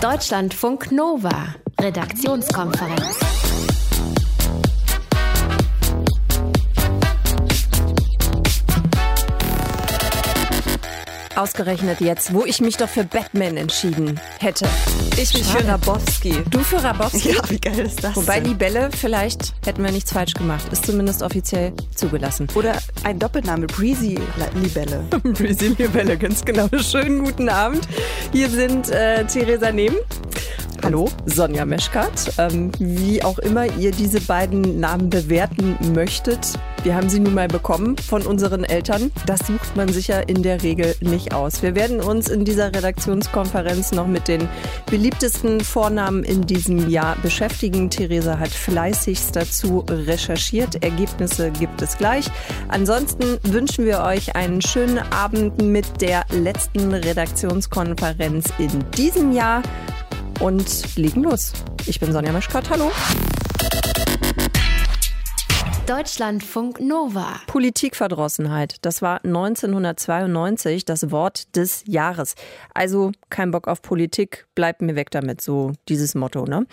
Deutschlandfunk Nova, Redaktionskonferenz. Ausgerechnet jetzt, wo ich mich doch für Batman entschieden hätte. Ich mich für Rabowski. Du für Rabowski? Ja, wie geil ist das? Wobei denn? die Bälle, vielleicht hätten wir nichts falsch gemacht. Ist zumindest offiziell zugelassen. Oder ein Doppelname, Breezy Libelle. Breezy Libelle, ganz genau. Schönen guten Abend. Hier sind äh, Theresa Nehm. Hallo, Sonja Meschkat. Ähm, wie auch immer ihr diese beiden Namen bewerten möchtet, wir haben sie nun mal bekommen von unseren Eltern. Das sucht man sicher in der Regel nicht aus. Wir werden uns in dieser Redaktionskonferenz noch mit den beliebtesten Vornamen in diesem Jahr beschäftigen. Theresa hat fleißigst dazu recherchiert. Ergebnisse gibt es gleich. Ansonsten wünschen wir euch einen schönen Abend mit der letzten Redaktionskonferenz in diesem Jahr und legen los. Ich bin Sonja Meschkott. Hallo. Deutschlandfunk Nova. Politikverdrossenheit, das war 1992 das Wort des Jahres. Also kein Bock auf Politik, bleibt mir weg damit, so dieses Motto. Ne?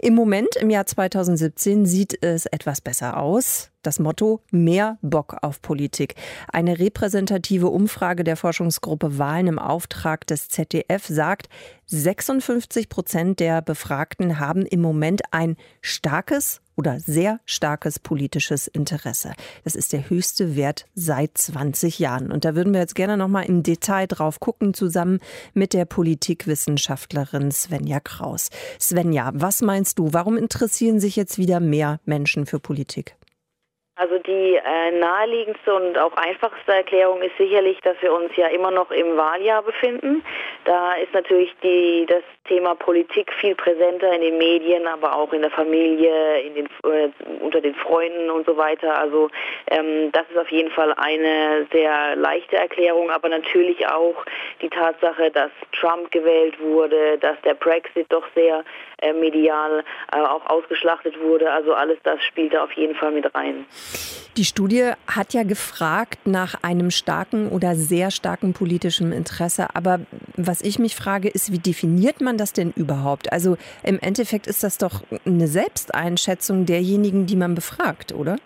Im Moment, im Jahr 2017, sieht es etwas besser aus. Das Motto Mehr Bock auf Politik. Eine repräsentative Umfrage der Forschungsgruppe Wahlen im Auftrag des ZDF sagt, 56 Prozent der Befragten haben im Moment ein starkes oder sehr starkes politisches Interesse. Das ist der höchste Wert seit 20 Jahren. Und da würden wir jetzt gerne noch mal im Detail drauf gucken, zusammen mit der Politikwissenschaftlerin Svenja Kraus. Svenja, was meinst du? Warum interessieren sich jetzt wieder mehr Menschen für Politik? Also die äh, naheliegendste und auch einfachste Erklärung ist sicherlich, dass wir uns ja immer noch im Wahljahr befinden. Da ist natürlich die, das Thema Politik viel präsenter in den Medien, aber auch in der Familie, in den, äh, unter den Freunden und so weiter. Also ähm, das ist auf jeden Fall eine sehr leichte Erklärung, aber natürlich auch die Tatsache, dass Trump gewählt wurde, dass der Brexit doch sehr äh, medial äh, auch ausgeschlachtet wurde. Also alles das spielt da auf jeden Fall mit rein. Die Studie hat ja gefragt nach einem starken oder sehr starken politischen Interesse. Aber was ich mich frage, ist, wie definiert man das denn überhaupt? Also im Endeffekt ist das doch eine Selbsteinschätzung derjenigen, die man befragt, oder?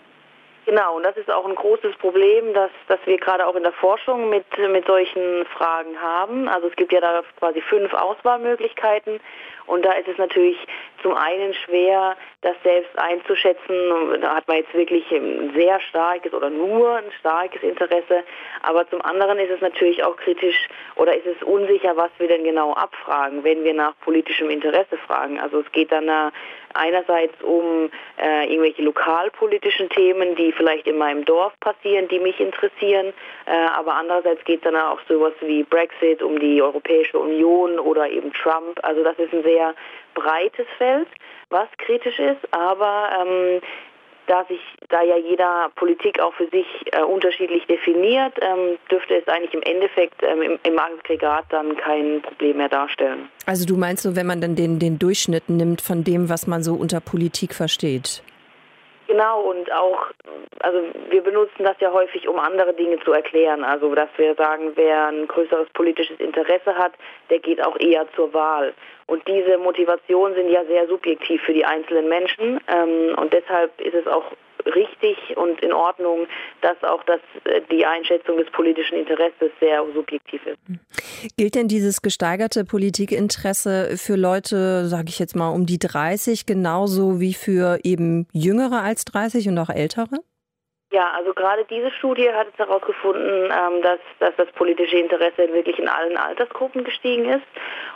Genau, und das ist auch ein großes Problem, dass, dass wir gerade auch in der Forschung mit, mit solchen Fragen haben. Also es gibt ja da quasi fünf Auswahlmöglichkeiten und da ist es natürlich zum einen schwer, das selbst einzuschätzen. Da hat man jetzt wirklich ein sehr starkes oder nur ein starkes Interesse. Aber zum anderen ist es natürlich auch kritisch oder ist es unsicher, was wir denn genau abfragen, wenn wir nach politischem Interesse fragen. Also es geht dann einerseits um äh, irgendwelche lokalpolitischen Themen, die vielleicht in meinem Dorf passieren, die mich interessieren. Äh, aber andererseits geht es dann auch sowas wie Brexit, um die Europäische Union oder eben Trump. Also das ist ein sehr breites Feld, was kritisch ist, aber ähm, da sich, da ja jeder Politik auch für sich äh, unterschiedlich definiert, ähm, dürfte es eigentlich im Endeffekt ähm, im, im, Aggregat dann kein Problem mehr darstellen. Also du meinst so, wenn man dann den, den Durchschnitt nimmt von dem, was man so unter Politik versteht? Genau, und auch, also wir benutzen das ja häufig, um andere Dinge zu erklären. Also, dass wir sagen, wer ein größeres politisches Interesse hat, der geht auch eher zur Wahl. Und diese Motivationen sind ja sehr subjektiv für die einzelnen Menschen. Ähm, und deshalb ist es auch richtig und in Ordnung, dass auch das, äh, die Einschätzung des politischen Interesses sehr subjektiv ist. Gilt denn dieses gesteigerte Politikinteresse für Leute, sage ich jetzt mal, um die 30 genauso wie für eben Jüngere als 30 und auch Ältere? Ja, also gerade diese Studie hat jetzt herausgefunden, ähm, dass, dass das politische Interesse wirklich in allen Altersgruppen gestiegen ist.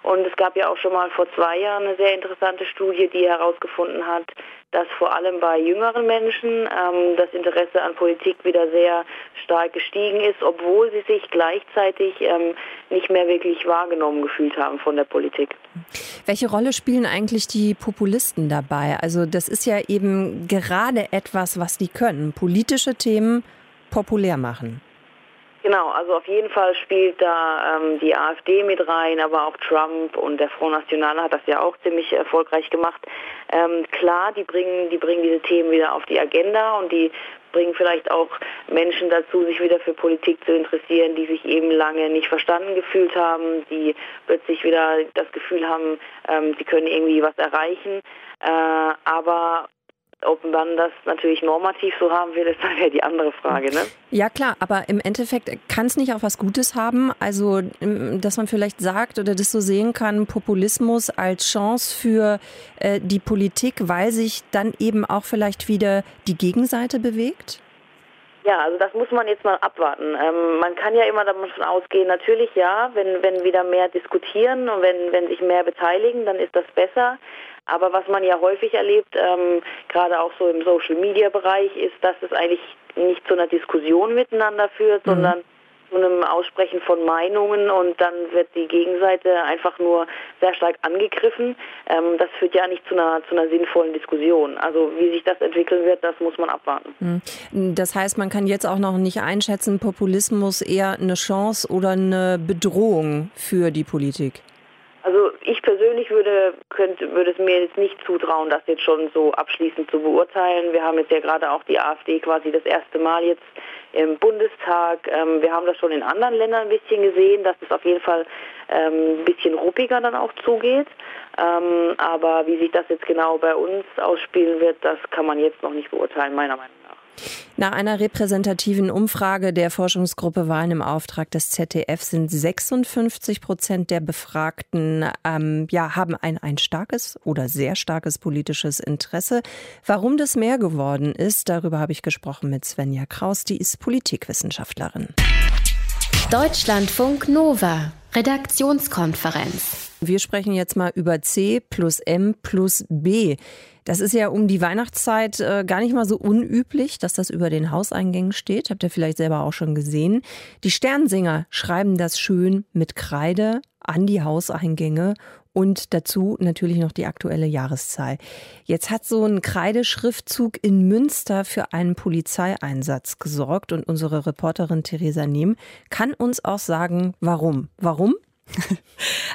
Und es gab ja auch schon mal vor zwei Jahren eine sehr interessante Studie, die herausgefunden hat, dass vor allem bei jüngeren Menschen ähm, das Interesse an Politik wieder sehr stark gestiegen ist, obwohl sie sich gleichzeitig ähm, nicht mehr wirklich wahrgenommen gefühlt haben von der Politik. Welche Rolle spielen eigentlich die Populisten dabei? Also das ist ja eben gerade etwas, was die können, politische Themen populär machen. Genau, also auf jeden Fall spielt da ähm, die AfD mit rein, aber auch Trump und der Front National hat das ja auch ziemlich erfolgreich gemacht. Ähm, klar, die bringen, die bringen diese Themen wieder auf die Agenda und die bringen vielleicht auch Menschen dazu, sich wieder für Politik zu interessieren, die sich eben lange nicht verstanden gefühlt haben, die plötzlich wieder das Gefühl haben, ähm, sie können irgendwie was erreichen. Äh, aber ob man das natürlich normativ so haben will, ist dann ja die andere Frage. Ne? Ja klar, aber im Endeffekt kann es nicht auch was Gutes haben. Also, dass man vielleicht sagt oder das so sehen kann, Populismus als Chance für äh, die Politik, weil sich dann eben auch vielleicht wieder die Gegenseite bewegt? Ja, also das muss man jetzt mal abwarten. Ähm, man kann ja immer davon ausgehen, natürlich ja, wenn, wenn wieder mehr diskutieren und wenn, wenn sich mehr beteiligen, dann ist das besser. Aber was man ja häufig erlebt, ähm, gerade auch so im Social-Media-Bereich, ist, dass es eigentlich nicht zu einer Diskussion miteinander führt, mhm. sondern zu einem Aussprechen von Meinungen und dann wird die Gegenseite einfach nur sehr stark angegriffen. Ähm, das führt ja nicht zu einer, zu einer sinnvollen Diskussion. Also wie sich das entwickeln wird, das muss man abwarten. Mhm. Das heißt, man kann jetzt auch noch nicht einschätzen, Populismus eher eine Chance oder eine Bedrohung für die Politik? Also ich persönlich würde, könnte, würde es mir jetzt nicht zutrauen, das jetzt schon so abschließend zu beurteilen. Wir haben jetzt ja gerade auch die AfD quasi das erste Mal jetzt im Bundestag. Ähm, wir haben das schon in anderen Ländern ein bisschen gesehen, dass es auf jeden Fall ähm, ein bisschen ruppiger dann auch zugeht. Ähm, aber wie sich das jetzt genau bei uns ausspielen wird, das kann man jetzt noch nicht beurteilen, meiner Meinung nach. Nach einer repräsentativen Umfrage der Forschungsgruppe Wahlen im Auftrag des ZDF sind 56 Prozent der Befragten ähm, ja, haben ein, ein starkes oder sehr starkes politisches Interesse. Warum das mehr geworden ist, darüber habe ich gesprochen mit Svenja Kraus, die ist Politikwissenschaftlerin. Deutschlandfunk Nova, Redaktionskonferenz. Wir sprechen jetzt mal über C plus M plus B. Das ist ja um die Weihnachtszeit äh, gar nicht mal so unüblich, dass das über den Hauseingängen steht. Habt ihr vielleicht selber auch schon gesehen. Die Sternsinger schreiben das schön mit Kreide an die Hauseingänge und dazu natürlich noch die aktuelle Jahreszahl. Jetzt hat so ein Kreideschriftzug in Münster für einen Polizeieinsatz gesorgt und unsere Reporterin Theresa Nehm kann uns auch sagen, warum. Warum?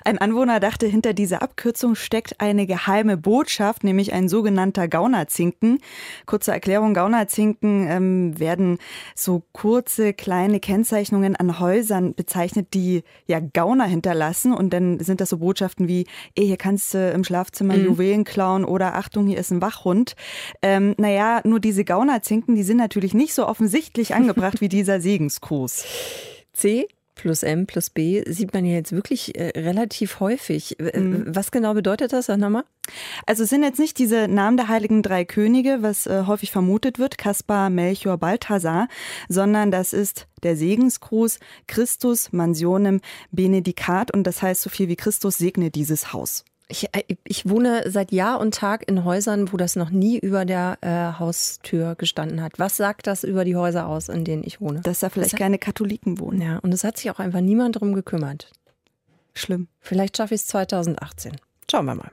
Ein Anwohner dachte, hinter dieser Abkürzung steckt eine geheime Botschaft, nämlich ein sogenannter Gaunerzinken. Kurze Erklärung, Gaunerzinken ähm, werden so kurze, kleine Kennzeichnungen an Häusern bezeichnet, die ja Gauner hinterlassen. Und dann sind das so Botschaften wie, ey, hier kannst du im Schlafzimmer mhm. Juwelen klauen oder Achtung, hier ist ein Wachhund. Ähm, naja, nur diese Gaunerzinken, die sind natürlich nicht so offensichtlich angebracht wie dieser Segensgruß. C plus M plus B sieht man ja jetzt wirklich äh, relativ häufig. Mhm. Was genau bedeutet das, Sag nochmal? Also es sind jetzt nicht diese Namen der heiligen drei Könige, was äh, häufig vermutet wird, Kaspar, Melchior, Balthasar, sondern das ist der Segensgruß Christus Mansionem Benedicat und das heißt so viel wie Christus segne dieses Haus. Ich, äh, ich wohne seit Jahr und Tag in Häusern, wo das noch nie über der äh, Haustür gestanden hat. Was sagt das über die Häuser aus, in denen ich wohne? Dass da vielleicht das keine Katholiken wohnen. Ja, und es hat sich auch einfach niemand drum gekümmert. Schlimm. Vielleicht schaffe ich es 2018. Schauen wir mal.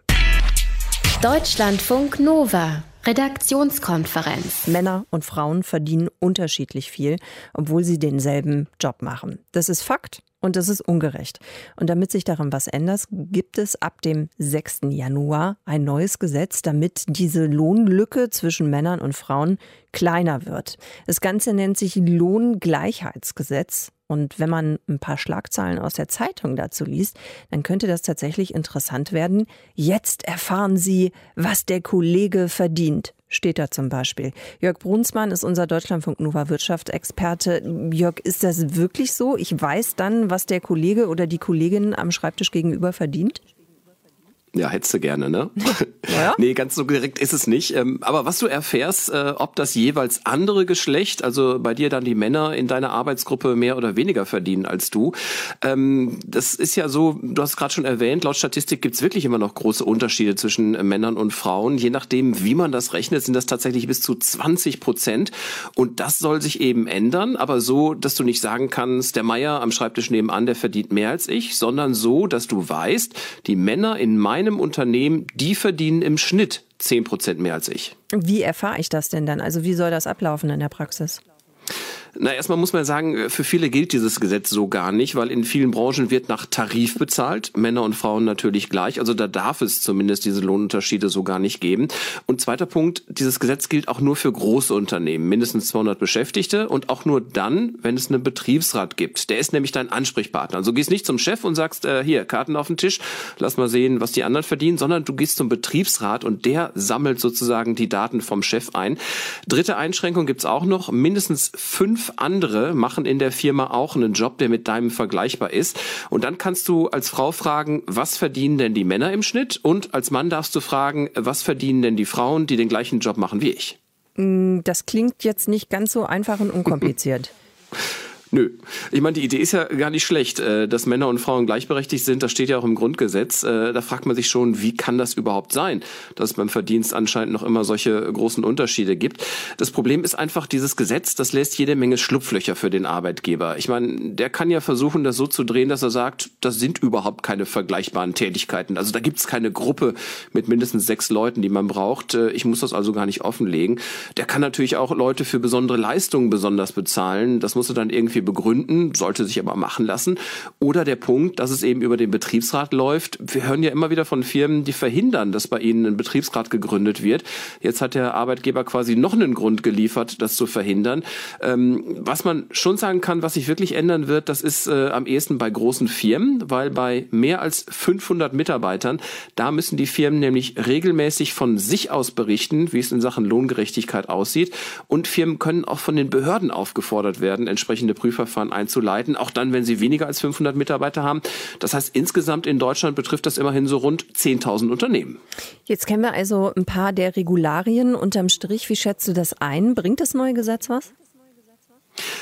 Deutschlandfunk Nova. Redaktionskonferenz. Männer und Frauen verdienen unterschiedlich viel, obwohl sie denselben Job machen. Das ist Fakt und das ist ungerecht. Und damit sich daran was ändert, gibt es ab dem 6. Januar ein neues Gesetz, damit diese Lohnlücke zwischen Männern und Frauen kleiner wird. Das Ganze nennt sich Lohngleichheitsgesetz. Und wenn man ein paar Schlagzeilen aus der Zeitung dazu liest, dann könnte das tatsächlich interessant werden. Jetzt erfahren Sie, was der Kollege verdient steht da zum Beispiel. Jörg Brunsmann ist unser Deutschlandfunk Nova Wirtschaftsexperte. Jörg, ist das wirklich so? Ich weiß dann, was der Kollege oder die Kollegin am Schreibtisch gegenüber verdient? Ja, hättest du gerne, ne? Ja? nee, ganz so direkt ist es nicht. Ähm, aber was du erfährst, äh, ob das jeweils andere Geschlecht, also bei dir dann die Männer in deiner Arbeitsgruppe mehr oder weniger verdienen als du, ähm, das ist ja so, du hast gerade schon erwähnt, laut Statistik gibt's wirklich immer noch große Unterschiede zwischen Männern und Frauen. Je nachdem, wie man das rechnet, sind das tatsächlich bis zu 20 Prozent. Und das soll sich eben ändern, aber so, dass du nicht sagen kannst, der Meier am Schreibtisch nebenan, der verdient mehr als ich, sondern so, dass du weißt, die Männer in meinem meinem Unternehmen, die verdienen im Schnitt 10 Prozent mehr als ich. Wie erfahre ich das denn dann? Also wie soll das ablaufen in der Praxis? Na, erstmal muss man sagen, für viele gilt dieses Gesetz so gar nicht, weil in vielen Branchen wird nach Tarif bezahlt. Männer und Frauen natürlich gleich. Also da darf es zumindest diese Lohnunterschiede so gar nicht geben. Und zweiter Punkt, dieses Gesetz gilt auch nur für große Unternehmen, mindestens 200 Beschäftigte und auch nur dann, wenn es einen Betriebsrat gibt. Der ist nämlich dein Ansprechpartner. Also du gehst nicht zum Chef und sagst, äh, hier, Karten auf den Tisch, lass mal sehen, was die anderen verdienen, sondern du gehst zum Betriebsrat und der sammelt sozusagen die Daten vom Chef ein. Dritte Einschränkung gibt's auch noch. Mindestens fünf andere machen in der Firma auch einen Job, der mit deinem vergleichbar ist. Und dann kannst du als Frau fragen, was verdienen denn die Männer im Schnitt? Und als Mann darfst du fragen, was verdienen denn die Frauen, die den gleichen Job machen wie ich? Mm, das klingt jetzt nicht ganz so einfach und unkompliziert. Nö. Ich meine, die Idee ist ja gar nicht schlecht, äh, dass Männer und Frauen gleichberechtigt sind. Das steht ja auch im Grundgesetz. Äh, da fragt man sich schon, wie kann das überhaupt sein, dass es beim Verdienst anscheinend noch immer solche großen Unterschiede gibt. Das Problem ist einfach, dieses Gesetz, das lässt jede Menge Schlupflöcher für den Arbeitgeber. Ich meine, der kann ja versuchen, das so zu drehen, dass er sagt, das sind überhaupt keine vergleichbaren Tätigkeiten. Also da gibt es keine Gruppe mit mindestens sechs Leuten, die man braucht. Äh, ich muss das also gar nicht offenlegen. Der kann natürlich auch Leute für besondere Leistungen besonders bezahlen. Das muss er dann irgendwie begründen, sollte sich aber machen lassen. Oder der Punkt, dass es eben über den Betriebsrat läuft. Wir hören ja immer wieder von Firmen, die verhindern, dass bei ihnen ein Betriebsrat gegründet wird. Jetzt hat der Arbeitgeber quasi noch einen Grund geliefert, das zu verhindern. Ähm, was man schon sagen kann, was sich wirklich ändern wird, das ist äh, am ehesten bei großen Firmen, weil bei mehr als 500 Mitarbeitern, da müssen die Firmen nämlich regelmäßig von sich aus berichten, wie es in Sachen Lohngerechtigkeit aussieht. Und Firmen können auch von den Behörden aufgefordert werden, entsprechende Prüfungen Prüfverfahren einzuleiten, auch dann, wenn sie weniger als 500 Mitarbeiter haben. Das heißt, insgesamt in Deutschland betrifft das immerhin so rund 10.000 Unternehmen. Jetzt kennen wir also ein paar der Regularien unterm Strich. Wie schätzt du das ein? Bringt das neue Gesetz was?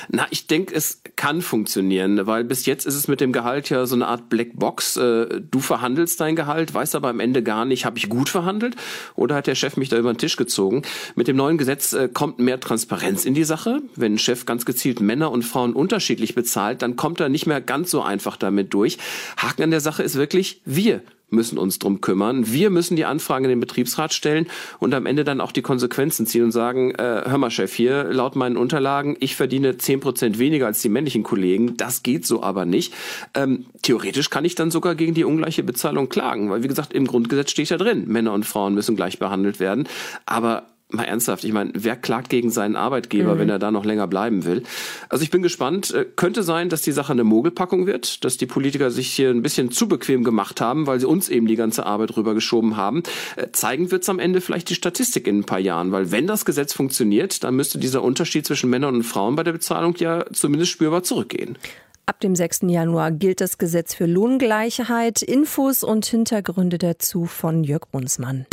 Na, ich denke, es kann funktionieren, weil bis jetzt ist es mit dem Gehalt ja so eine Art Blackbox. Äh, du verhandelst dein Gehalt, weißt aber am Ende gar nicht, habe ich gut verhandelt oder hat der Chef mich da über den Tisch gezogen. Mit dem neuen Gesetz äh, kommt mehr Transparenz in die Sache. Wenn ein Chef ganz gezielt Männer und Frauen unterschiedlich bezahlt, dann kommt er nicht mehr ganz so einfach damit durch. Haken an der Sache ist wirklich, wir müssen uns drum kümmern. Wir müssen die Anfragen in den Betriebsrat stellen und am Ende dann auch die Konsequenzen ziehen und sagen, äh, hör mal Chef, hier laut meinen Unterlagen, ich verdiene zehn Prozent weniger als die männlichen Kollegen. Das geht so aber nicht. Ähm, theoretisch kann ich dann sogar gegen die ungleiche Bezahlung klagen, weil wie gesagt, im Grundgesetz steht ja drin, Männer und Frauen müssen gleich behandelt werden. Aber mal ernsthaft, ich meine, wer klagt gegen seinen Arbeitgeber, mhm. wenn er da noch länger bleiben will? Also ich bin gespannt. Äh, könnte sein, dass die Sache eine Mogelpackung wird, dass die Politiker sich hier ein bisschen zu bequem gemacht haben, weil sie uns eben die ganze Arbeit rübergeschoben haben. Äh, zeigen wird es am Ende vielleicht die Statistik in ein paar Jahren, weil wenn das Gesetz funktioniert, dann müsste dieser Unterschied zwischen Männern und Frauen bei der Bezahlung ja zumindest spürbar zurückgehen. Ab dem 6. Januar gilt das Gesetz für Lohngleichheit. Infos und Hintergründe dazu von Jörg Brunsmann.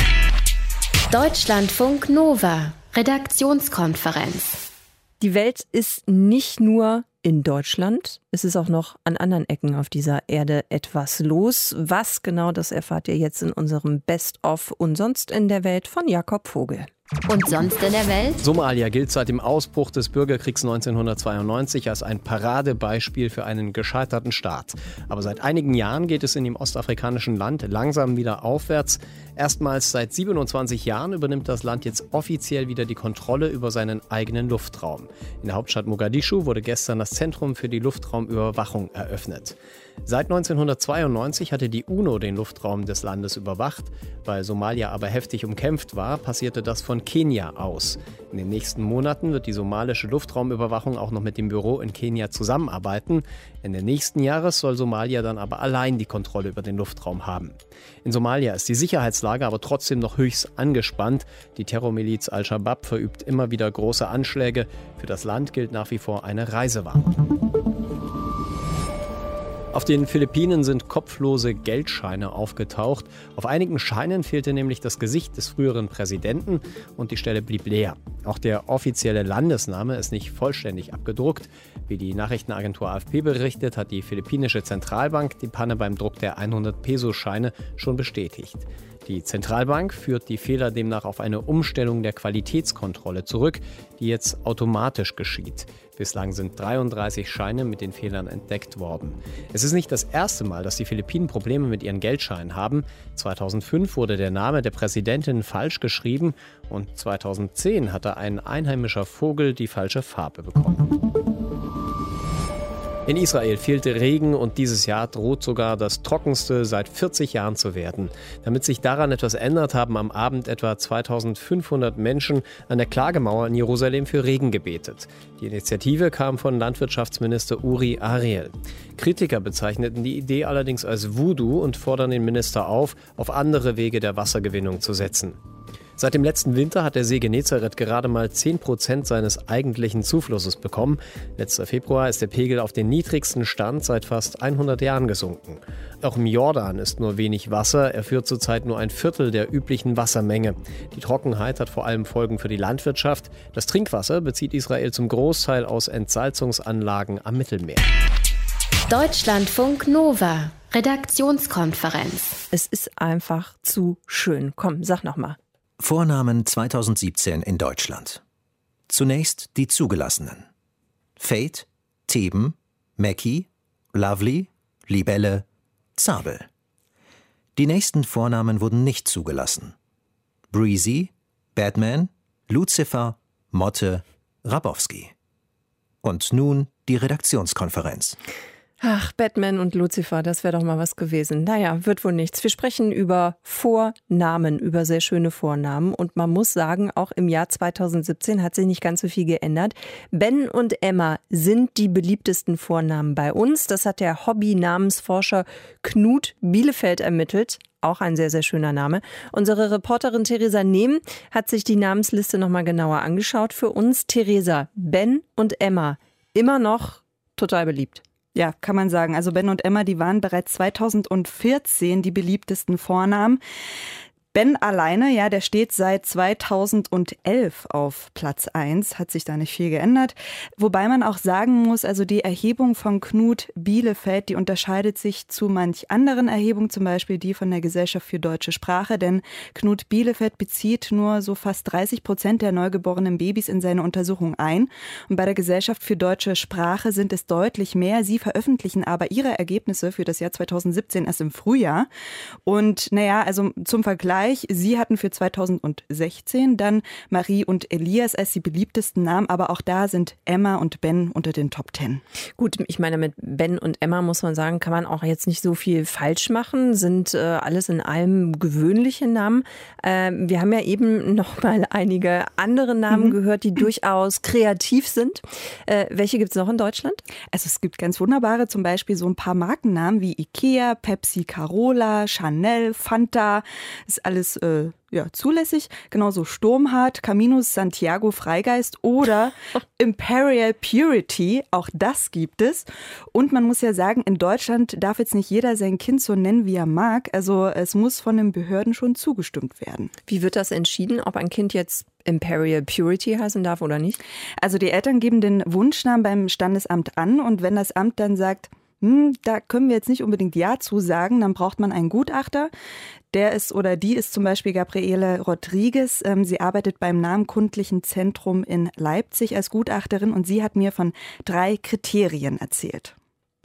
Deutschlandfunk Nova, Redaktionskonferenz. Die Welt ist nicht nur in Deutschland. Es ist auch noch an anderen Ecken auf dieser Erde etwas los. Was genau, das erfahrt ihr jetzt in unserem Best-of und sonst in der Welt von Jakob Vogel. Und sonst in der Welt? Somalia gilt seit dem Ausbruch des Bürgerkriegs 1992 als ein Paradebeispiel für einen gescheiterten Staat. Aber seit einigen Jahren geht es in dem ostafrikanischen Land langsam wieder aufwärts. Erstmals seit 27 Jahren übernimmt das Land jetzt offiziell wieder die Kontrolle über seinen eigenen Luftraum. In der Hauptstadt Mogadischu wurde gestern das Zentrum für die Luftraumüberwachung eröffnet. Seit 1992 hatte die UNO den Luftraum des Landes überwacht. Weil Somalia aber heftig umkämpft war, passierte das von Kenia aus. In den nächsten Monaten wird die somalische Luftraumüberwachung auch noch mit dem Büro in Kenia zusammenarbeiten. Ende nächsten Jahres soll Somalia dann aber allein die Kontrolle über den Luftraum haben. In Somalia ist die Sicherheitslage aber trotzdem noch höchst angespannt. Die Terrormiliz Al-Shabaab verübt immer wieder große Anschläge. Für das Land gilt nach wie vor eine Reisewarnung. Auf den Philippinen sind kopflose Geldscheine aufgetaucht. Auf einigen Scheinen fehlte nämlich das Gesicht des früheren Präsidenten und die Stelle blieb leer. Auch der offizielle Landesname ist nicht vollständig abgedruckt. Wie die Nachrichtenagentur AFP berichtet, hat die philippinische Zentralbank die Panne beim Druck der 100-Peso-Scheine schon bestätigt. Die Zentralbank führt die Fehler demnach auf eine Umstellung der Qualitätskontrolle zurück, die jetzt automatisch geschieht. Bislang sind 33 Scheine mit den Fehlern entdeckt worden. Es ist nicht das erste Mal, dass die Philippinen Probleme mit ihren Geldscheinen haben. 2005 wurde der Name der Präsidentin falsch geschrieben und 2010 hatte ein einheimischer Vogel die falsche Farbe bekommen. In Israel fehlte Regen und dieses Jahr droht sogar das trockenste seit 40 Jahren zu werden. Damit sich daran etwas ändert, haben am Abend etwa 2500 Menschen an der Klagemauer in Jerusalem für Regen gebetet. Die Initiative kam von Landwirtschaftsminister Uri Ariel. Kritiker bezeichneten die Idee allerdings als Voodoo und fordern den Minister auf, auf andere Wege der Wassergewinnung zu setzen. Seit dem letzten Winter hat der See Genezareth gerade mal 10 Prozent seines eigentlichen Zuflusses bekommen. Letzter Februar ist der Pegel auf den niedrigsten Stand seit fast 100 Jahren gesunken. Auch im Jordan ist nur wenig Wasser. Er führt zurzeit nur ein Viertel der üblichen Wassermenge. Die Trockenheit hat vor allem Folgen für die Landwirtschaft. Das Trinkwasser bezieht Israel zum Großteil aus Entsalzungsanlagen am Mittelmeer. Deutschlandfunk Nova. Redaktionskonferenz. Es ist einfach zu schön. Komm, sag noch mal. Vornamen 2017 in Deutschland. Zunächst die zugelassenen. Fate, Theben, Mackie, Lovely, Libelle, Zabel. Die nächsten Vornamen wurden nicht zugelassen. Breezy, Batman, Lucifer, Motte, Rabowski. Und nun die Redaktionskonferenz. Ach, Batman und Lucifer, das wäre doch mal was gewesen. Naja, wird wohl nichts. Wir sprechen über Vornamen, über sehr schöne Vornamen. Und man muss sagen, auch im Jahr 2017 hat sich nicht ganz so viel geändert. Ben und Emma sind die beliebtesten Vornamen bei uns. Das hat der Hobby-Namensforscher Knut Bielefeld ermittelt. Auch ein sehr, sehr schöner Name. Unsere Reporterin Theresa Nehm hat sich die Namensliste nochmal genauer angeschaut für uns. Theresa, Ben und Emma, immer noch total beliebt. Ja, kann man sagen. Also Ben und Emma, die waren bereits 2014 die beliebtesten Vornamen. Ben alleine, ja, der steht seit 2011 auf Platz 1, hat sich da nicht viel geändert. Wobei man auch sagen muss, also die Erhebung von Knut Bielefeld, die unterscheidet sich zu manch anderen Erhebungen, zum Beispiel die von der Gesellschaft für deutsche Sprache, denn Knut Bielefeld bezieht nur so fast 30 Prozent der neugeborenen Babys in seine Untersuchung ein. Und bei der Gesellschaft für deutsche Sprache sind es deutlich mehr. Sie veröffentlichen aber ihre Ergebnisse für das Jahr 2017 erst im Frühjahr. Und naja, also zum Vergleich, Vergleich. Sie hatten für 2016 dann Marie und Elias als die beliebtesten Namen, aber auch da sind Emma und Ben unter den Top Ten. Gut, ich meine, mit Ben und Emma muss man sagen, kann man auch jetzt nicht so viel falsch machen, sind äh, alles in allem gewöhnliche Namen. Äh, wir haben ja eben noch mal einige andere Namen mhm. gehört, die durchaus kreativ sind. Äh, welche gibt es noch in Deutschland? Also es gibt ganz wunderbare, zum Beispiel so ein paar Markennamen wie Ikea, Pepsi, Carola, Chanel, Fanta. Ist alles äh, ja, zulässig. Genauso Sturmhart, Caminos Santiago Freigeist oder Imperial Purity. Auch das gibt es. Und man muss ja sagen, in Deutschland darf jetzt nicht jeder sein Kind so nennen, wie er mag. Also es muss von den Behörden schon zugestimmt werden. Wie wird das entschieden, ob ein Kind jetzt Imperial Purity heißen darf oder nicht? Also die Eltern geben den Wunschnamen beim Standesamt an und wenn das Amt dann sagt, hm, da können wir jetzt nicht unbedingt Ja zu sagen, dann braucht man einen Gutachter. Der ist oder die ist zum Beispiel Gabriele Rodriguez. Ähm, sie arbeitet beim Namenkundlichen Zentrum in Leipzig als Gutachterin und sie hat mir von drei Kriterien erzählt.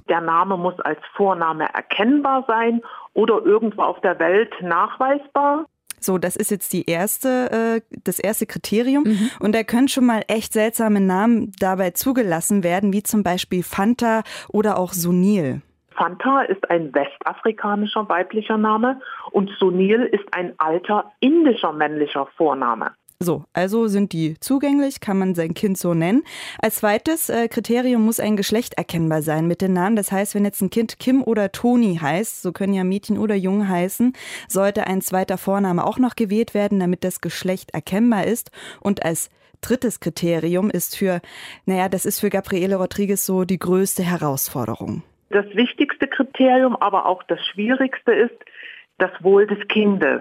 Der Name muss als Vorname erkennbar sein oder irgendwo auf der Welt nachweisbar. So, das ist jetzt die erste, äh, das erste Kriterium. Mhm. Und da können schon mal echt seltsame Namen dabei zugelassen werden, wie zum Beispiel Fanta oder auch Sunil. Fanta ist ein westafrikanischer weiblicher Name und Sunil ist ein alter indischer männlicher Vorname. So, also sind die zugänglich, kann man sein Kind so nennen. Als zweites äh, Kriterium muss ein Geschlecht erkennbar sein mit den Namen. Das heißt, wenn jetzt ein Kind Kim oder Toni heißt, so können ja Mädchen oder Jungen heißen, sollte ein zweiter Vorname auch noch gewählt werden, damit das Geschlecht erkennbar ist. Und als drittes Kriterium ist für, naja, das ist für Gabriele Rodriguez so die größte Herausforderung. Das wichtigste Kriterium, aber auch das schwierigste ist das Wohl des Kindes.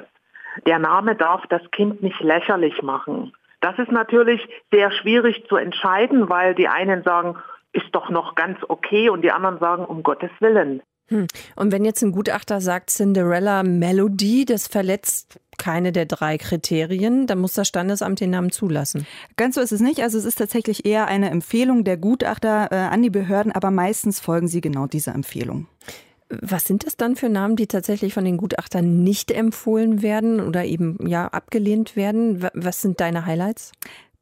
Der Name darf das Kind nicht lächerlich machen. Das ist natürlich sehr schwierig zu entscheiden, weil die einen sagen, ist doch noch ganz okay und die anderen sagen, um Gottes Willen. Hm. Und wenn jetzt ein Gutachter sagt, Cinderella Melody, das verletzt keine der drei Kriterien, dann muss das Standesamt den Namen zulassen. Ganz so ist es nicht. Also es ist tatsächlich eher eine Empfehlung der Gutachter äh, an die Behörden, aber meistens folgen sie genau dieser Empfehlung. Was sind das dann für Namen, die tatsächlich von den Gutachtern nicht empfohlen werden oder eben ja abgelehnt werden? Was sind deine Highlights?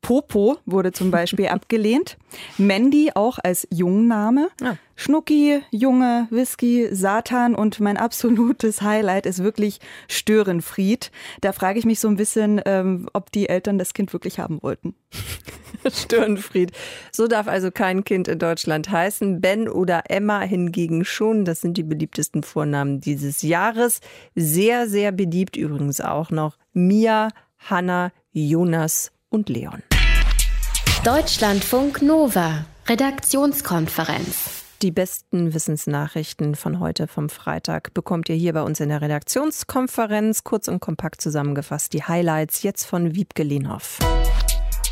Popo wurde zum Beispiel abgelehnt. Mandy auch als Jungname. Ja. Schnucki, Junge, Whisky, Satan und mein absolutes Highlight ist wirklich Störenfried. Da frage ich mich so ein bisschen, ähm, ob die Eltern das Kind wirklich haben wollten. Störenfried. So darf also kein Kind in Deutschland heißen. Ben oder Emma hingegen schon. Das sind die beliebtesten Vornamen dieses Jahres. Sehr, sehr beliebt übrigens auch noch Mia, Hanna, Jonas und Leon. Deutschlandfunk Nova, Redaktionskonferenz. Die besten Wissensnachrichten von heute vom Freitag bekommt ihr hier bei uns in der Redaktionskonferenz. Kurz und kompakt zusammengefasst die Highlights jetzt von Wiebke Lehnhoff.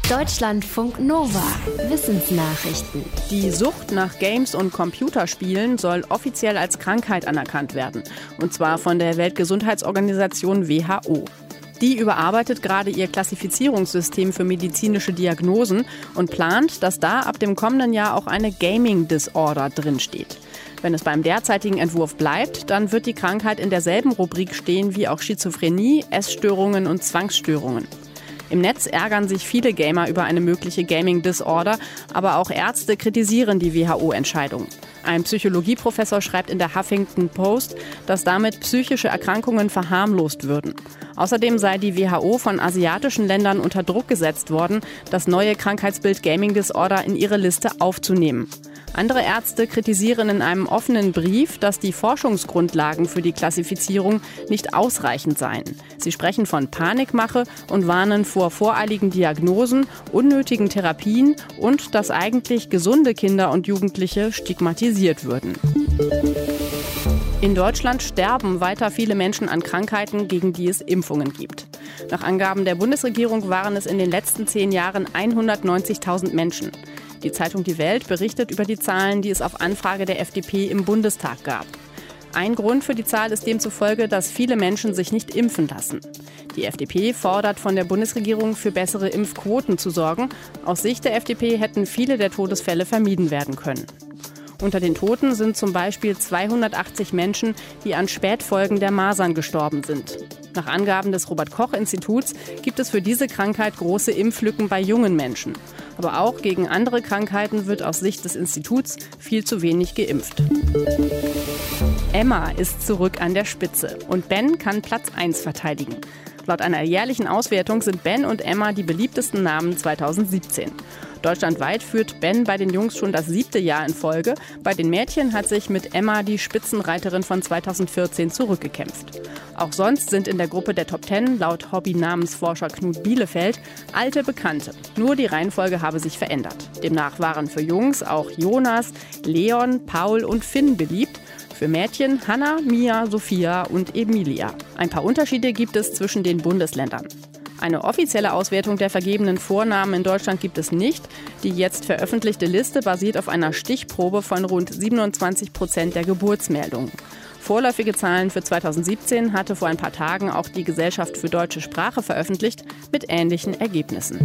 Deutschlandfunk Nova. Wissensnachrichten. Die Sucht nach Games und Computerspielen soll offiziell als Krankheit anerkannt werden. Und zwar von der Weltgesundheitsorganisation WHO. Die überarbeitet gerade ihr Klassifizierungssystem für medizinische Diagnosen und plant, dass da ab dem kommenden Jahr auch eine Gaming Disorder drinsteht. Wenn es beim derzeitigen Entwurf bleibt, dann wird die Krankheit in derselben Rubrik stehen wie auch Schizophrenie, Essstörungen und Zwangsstörungen. Im Netz ärgern sich viele Gamer über eine mögliche Gaming Disorder, aber auch Ärzte kritisieren die WHO-Entscheidung. Ein Psychologieprofessor schreibt in der Huffington Post, dass damit psychische Erkrankungen verharmlost würden. Außerdem sei die WHO von asiatischen Ländern unter Druck gesetzt worden, das neue Krankheitsbild Gaming Disorder in ihre Liste aufzunehmen. Andere Ärzte kritisieren in einem offenen Brief, dass die Forschungsgrundlagen für die Klassifizierung nicht ausreichend seien. Sie sprechen von Panikmache und warnen vor voreiligen Diagnosen, unnötigen Therapien und dass eigentlich gesunde Kinder und Jugendliche stigmatisiert würden. In Deutschland sterben weiter viele Menschen an Krankheiten, gegen die es Impfungen gibt. Nach Angaben der Bundesregierung waren es in den letzten zehn Jahren 190.000 Menschen. Die Zeitung Die Welt berichtet über die Zahlen, die es auf Anfrage der FDP im Bundestag gab. Ein Grund für die Zahl ist demzufolge, dass viele Menschen sich nicht impfen lassen. Die FDP fordert von der Bundesregierung für bessere Impfquoten zu sorgen. Aus Sicht der FDP hätten viele der Todesfälle vermieden werden können. Unter den Toten sind zum Beispiel 280 Menschen, die an Spätfolgen der Masern gestorben sind. Nach Angaben des Robert Koch Instituts gibt es für diese Krankheit große Impflücken bei jungen Menschen. Aber auch gegen andere Krankheiten wird aus Sicht des Instituts viel zu wenig geimpft. Emma ist zurück an der Spitze und Ben kann Platz 1 verteidigen. Laut einer jährlichen Auswertung sind Ben und Emma die beliebtesten Namen 2017. Deutschlandweit führt Ben bei den Jungs schon das siebte Jahr in Folge. Bei den Mädchen hat sich mit Emma die Spitzenreiterin von 2014 zurückgekämpft. Auch sonst sind in der Gruppe der Top Ten laut Hobby-Namensforscher Knut Bielefeld alte Bekannte. Nur die Reihenfolge habe sich verändert. Demnach waren für Jungs auch Jonas, Leon, Paul und Finn beliebt. Für Mädchen Hanna, Mia, Sophia und Emilia. Ein paar Unterschiede gibt es zwischen den Bundesländern. Eine offizielle Auswertung der vergebenen Vornamen in Deutschland gibt es nicht. Die jetzt veröffentlichte Liste basiert auf einer Stichprobe von rund 27 Prozent der Geburtsmeldungen. Vorläufige Zahlen für 2017 hatte vor ein paar Tagen auch die Gesellschaft für deutsche Sprache veröffentlicht mit ähnlichen Ergebnissen.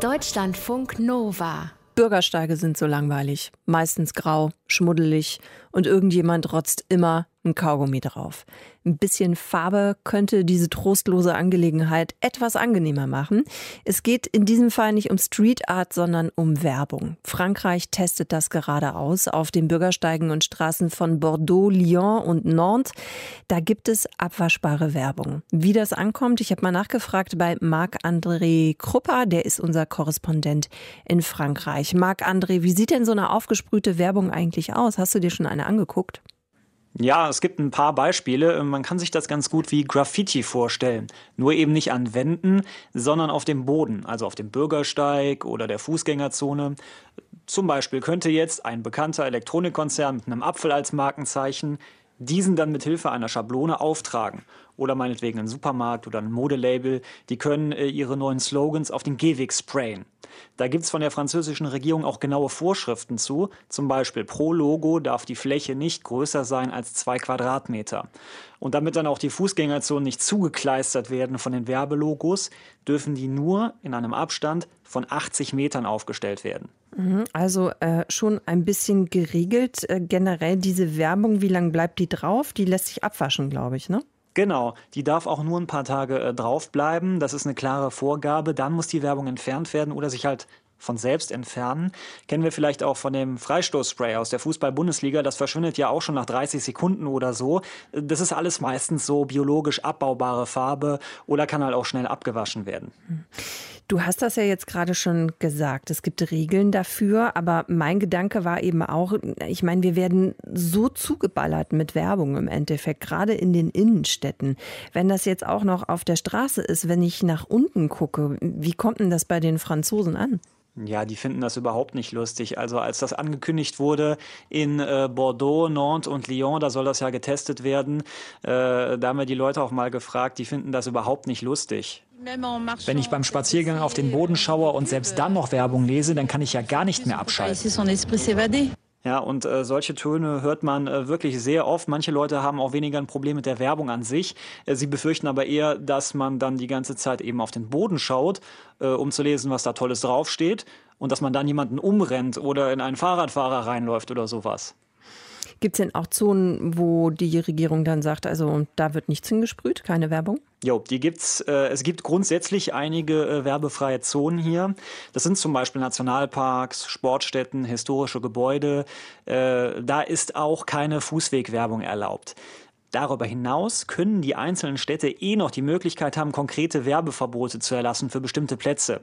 Deutschlandfunk Nova. Bürgersteige sind so langweilig, meistens grau, schmuddelig und irgendjemand rotzt immer ein Kaugummi drauf. Ein bisschen Farbe könnte diese trostlose Angelegenheit etwas angenehmer machen. Es geht in diesem Fall nicht um Street Art, sondern um Werbung. Frankreich testet das gerade aus auf den Bürgersteigen und Straßen von Bordeaux, Lyon und Nantes. Da gibt es abwaschbare Werbung. Wie das ankommt, ich habe mal nachgefragt bei Marc-André Krupper, der ist unser Korrespondent in Frankreich. Marc-André, wie sieht denn so eine aufgesprühte Werbung eigentlich aus? Hast du dir schon eine angeguckt? Ja, es gibt ein paar Beispiele. Man kann sich das ganz gut wie Graffiti vorstellen. Nur eben nicht an Wänden, sondern auf dem Boden, also auf dem Bürgersteig oder der Fußgängerzone. Zum Beispiel könnte jetzt ein bekannter Elektronikkonzern mit einem Apfel als Markenzeichen diesen dann mit Hilfe einer Schablone auftragen oder meinetwegen ein Supermarkt oder ein Modelabel, die können äh, ihre neuen Slogans auf den Gehweg sprayen. Da gibt's von der französischen Regierung auch genaue Vorschriften zu. Zum Beispiel pro Logo darf die Fläche nicht größer sein als zwei Quadratmeter. Und damit dann auch die Fußgängerzonen nicht zugekleistert werden von den Werbelogos, dürfen die nur in einem Abstand von 80 Metern aufgestellt werden. Mhm, also äh, schon ein bisschen geregelt. Äh, generell diese Werbung, wie lange bleibt die drauf? Die lässt sich abwaschen, glaube ich, ne? Genau, die darf auch nur ein paar Tage äh, draufbleiben. Das ist eine klare Vorgabe. Dann muss die Werbung entfernt werden oder sich halt von selbst entfernen. Kennen wir vielleicht auch von dem Freistoßspray aus der Fußball-Bundesliga. Das verschwindet ja auch schon nach 30 Sekunden oder so. Das ist alles meistens so biologisch abbaubare Farbe oder kann halt auch schnell abgewaschen werden. Du hast das ja jetzt gerade schon gesagt. Es gibt Regeln dafür, aber mein Gedanke war eben auch, ich meine, wir werden so zugeballert mit Werbung im Endeffekt, gerade in den Innenstädten. Wenn das jetzt auch noch auf der Straße ist, wenn ich nach unten gucke, wie kommt denn das bei den Franzosen an? Ja, die finden das überhaupt nicht lustig. Also als das angekündigt wurde in äh, Bordeaux, Nantes und Lyon, da soll das ja getestet werden, äh, da haben wir die Leute auch mal gefragt, die finden das überhaupt nicht lustig. Wenn ich beim Spaziergang auf den Boden schaue und selbst dann noch Werbung lese, dann kann ich ja gar nicht mehr abschalten. Ja, und äh, solche Töne hört man äh, wirklich sehr oft. Manche Leute haben auch weniger ein Problem mit der Werbung an sich. Äh, sie befürchten aber eher, dass man dann die ganze Zeit eben auf den Boden schaut, äh, um zu lesen, was da Tolles draufsteht. Und dass man dann jemanden umrennt oder in einen Fahrradfahrer reinläuft oder sowas. Gibt es denn auch Zonen, wo die Regierung dann sagt, also da wird nichts hingesprüht, keine Werbung? Jo, die gibt's. Äh, es gibt grundsätzlich einige äh, werbefreie Zonen hier. Das sind zum Beispiel Nationalparks, Sportstätten, historische Gebäude. Äh, da ist auch keine Fußwegwerbung erlaubt. Darüber hinaus können die einzelnen Städte eh noch die Möglichkeit haben, konkrete Werbeverbote zu erlassen für bestimmte Plätze.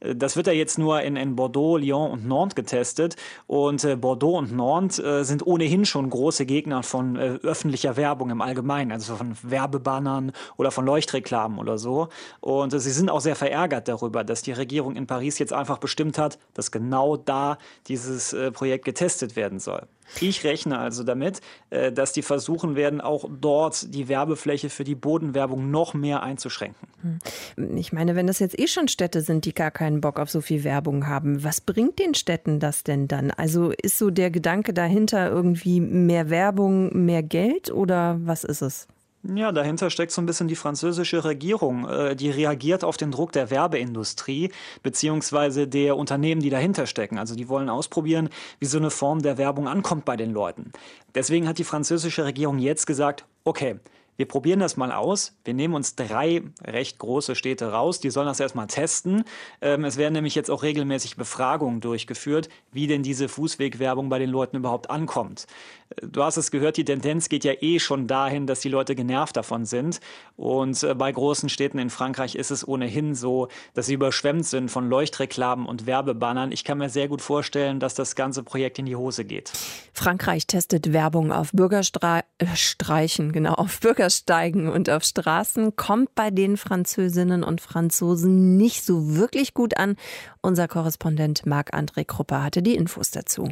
Äh, das wird ja jetzt nur in, in Bordeaux, Lyon und Nantes getestet. Und äh, Bordeaux und Nantes äh, sind ohnehin schon große Gegner von äh, öffentlicher Werbung im Allgemeinen, also von Werbebannern oder von Leuchtreklamen oder so. Und äh, sie sind auch sehr verärgert darüber, dass die Regierung in Paris jetzt einfach bestimmt hat, dass genau da dieses äh, Projekt getestet werden soll. Ich rechne also damit, dass die versuchen werden, auch dort die Werbefläche für die Bodenwerbung noch mehr einzuschränken. Hm. Ich meine, wenn das jetzt eh schon Städte sind, die gar keinen Bock auf so viel Werbung haben, was bringt den Städten das denn dann? Also ist so der Gedanke dahinter irgendwie mehr Werbung, mehr Geld oder was ist es? Ja, dahinter steckt so ein bisschen die französische Regierung. Äh, die reagiert auf den Druck der Werbeindustrie beziehungsweise der Unternehmen, die dahinter stecken. Also die wollen ausprobieren, wie so eine Form der Werbung ankommt bei den Leuten. Deswegen hat die französische Regierung jetzt gesagt, okay, wir probieren das mal aus. Wir nehmen uns drei recht große Städte raus, die sollen das erstmal testen. Ähm, es werden nämlich jetzt auch regelmäßig Befragungen durchgeführt, wie denn diese Fußwegwerbung bei den Leuten überhaupt ankommt. Äh, du hast es gehört, die Tendenz geht ja eh schon dahin, dass die Leute genervt davon sind. Und äh, bei großen Städten in Frankreich ist es ohnehin so, dass sie überschwemmt sind von Leuchtreklamen und Werbebannern. Ich kann mir sehr gut vorstellen, dass das ganze Projekt in die Hose geht. Frankreich testet Werbung auf Bürgerstreichen, genau, auf Bürger Bürgersteigen und auf Straßen kommt bei den Französinnen und Franzosen nicht so wirklich gut an. Unser Korrespondent Marc-André Krupper hatte die Infos dazu.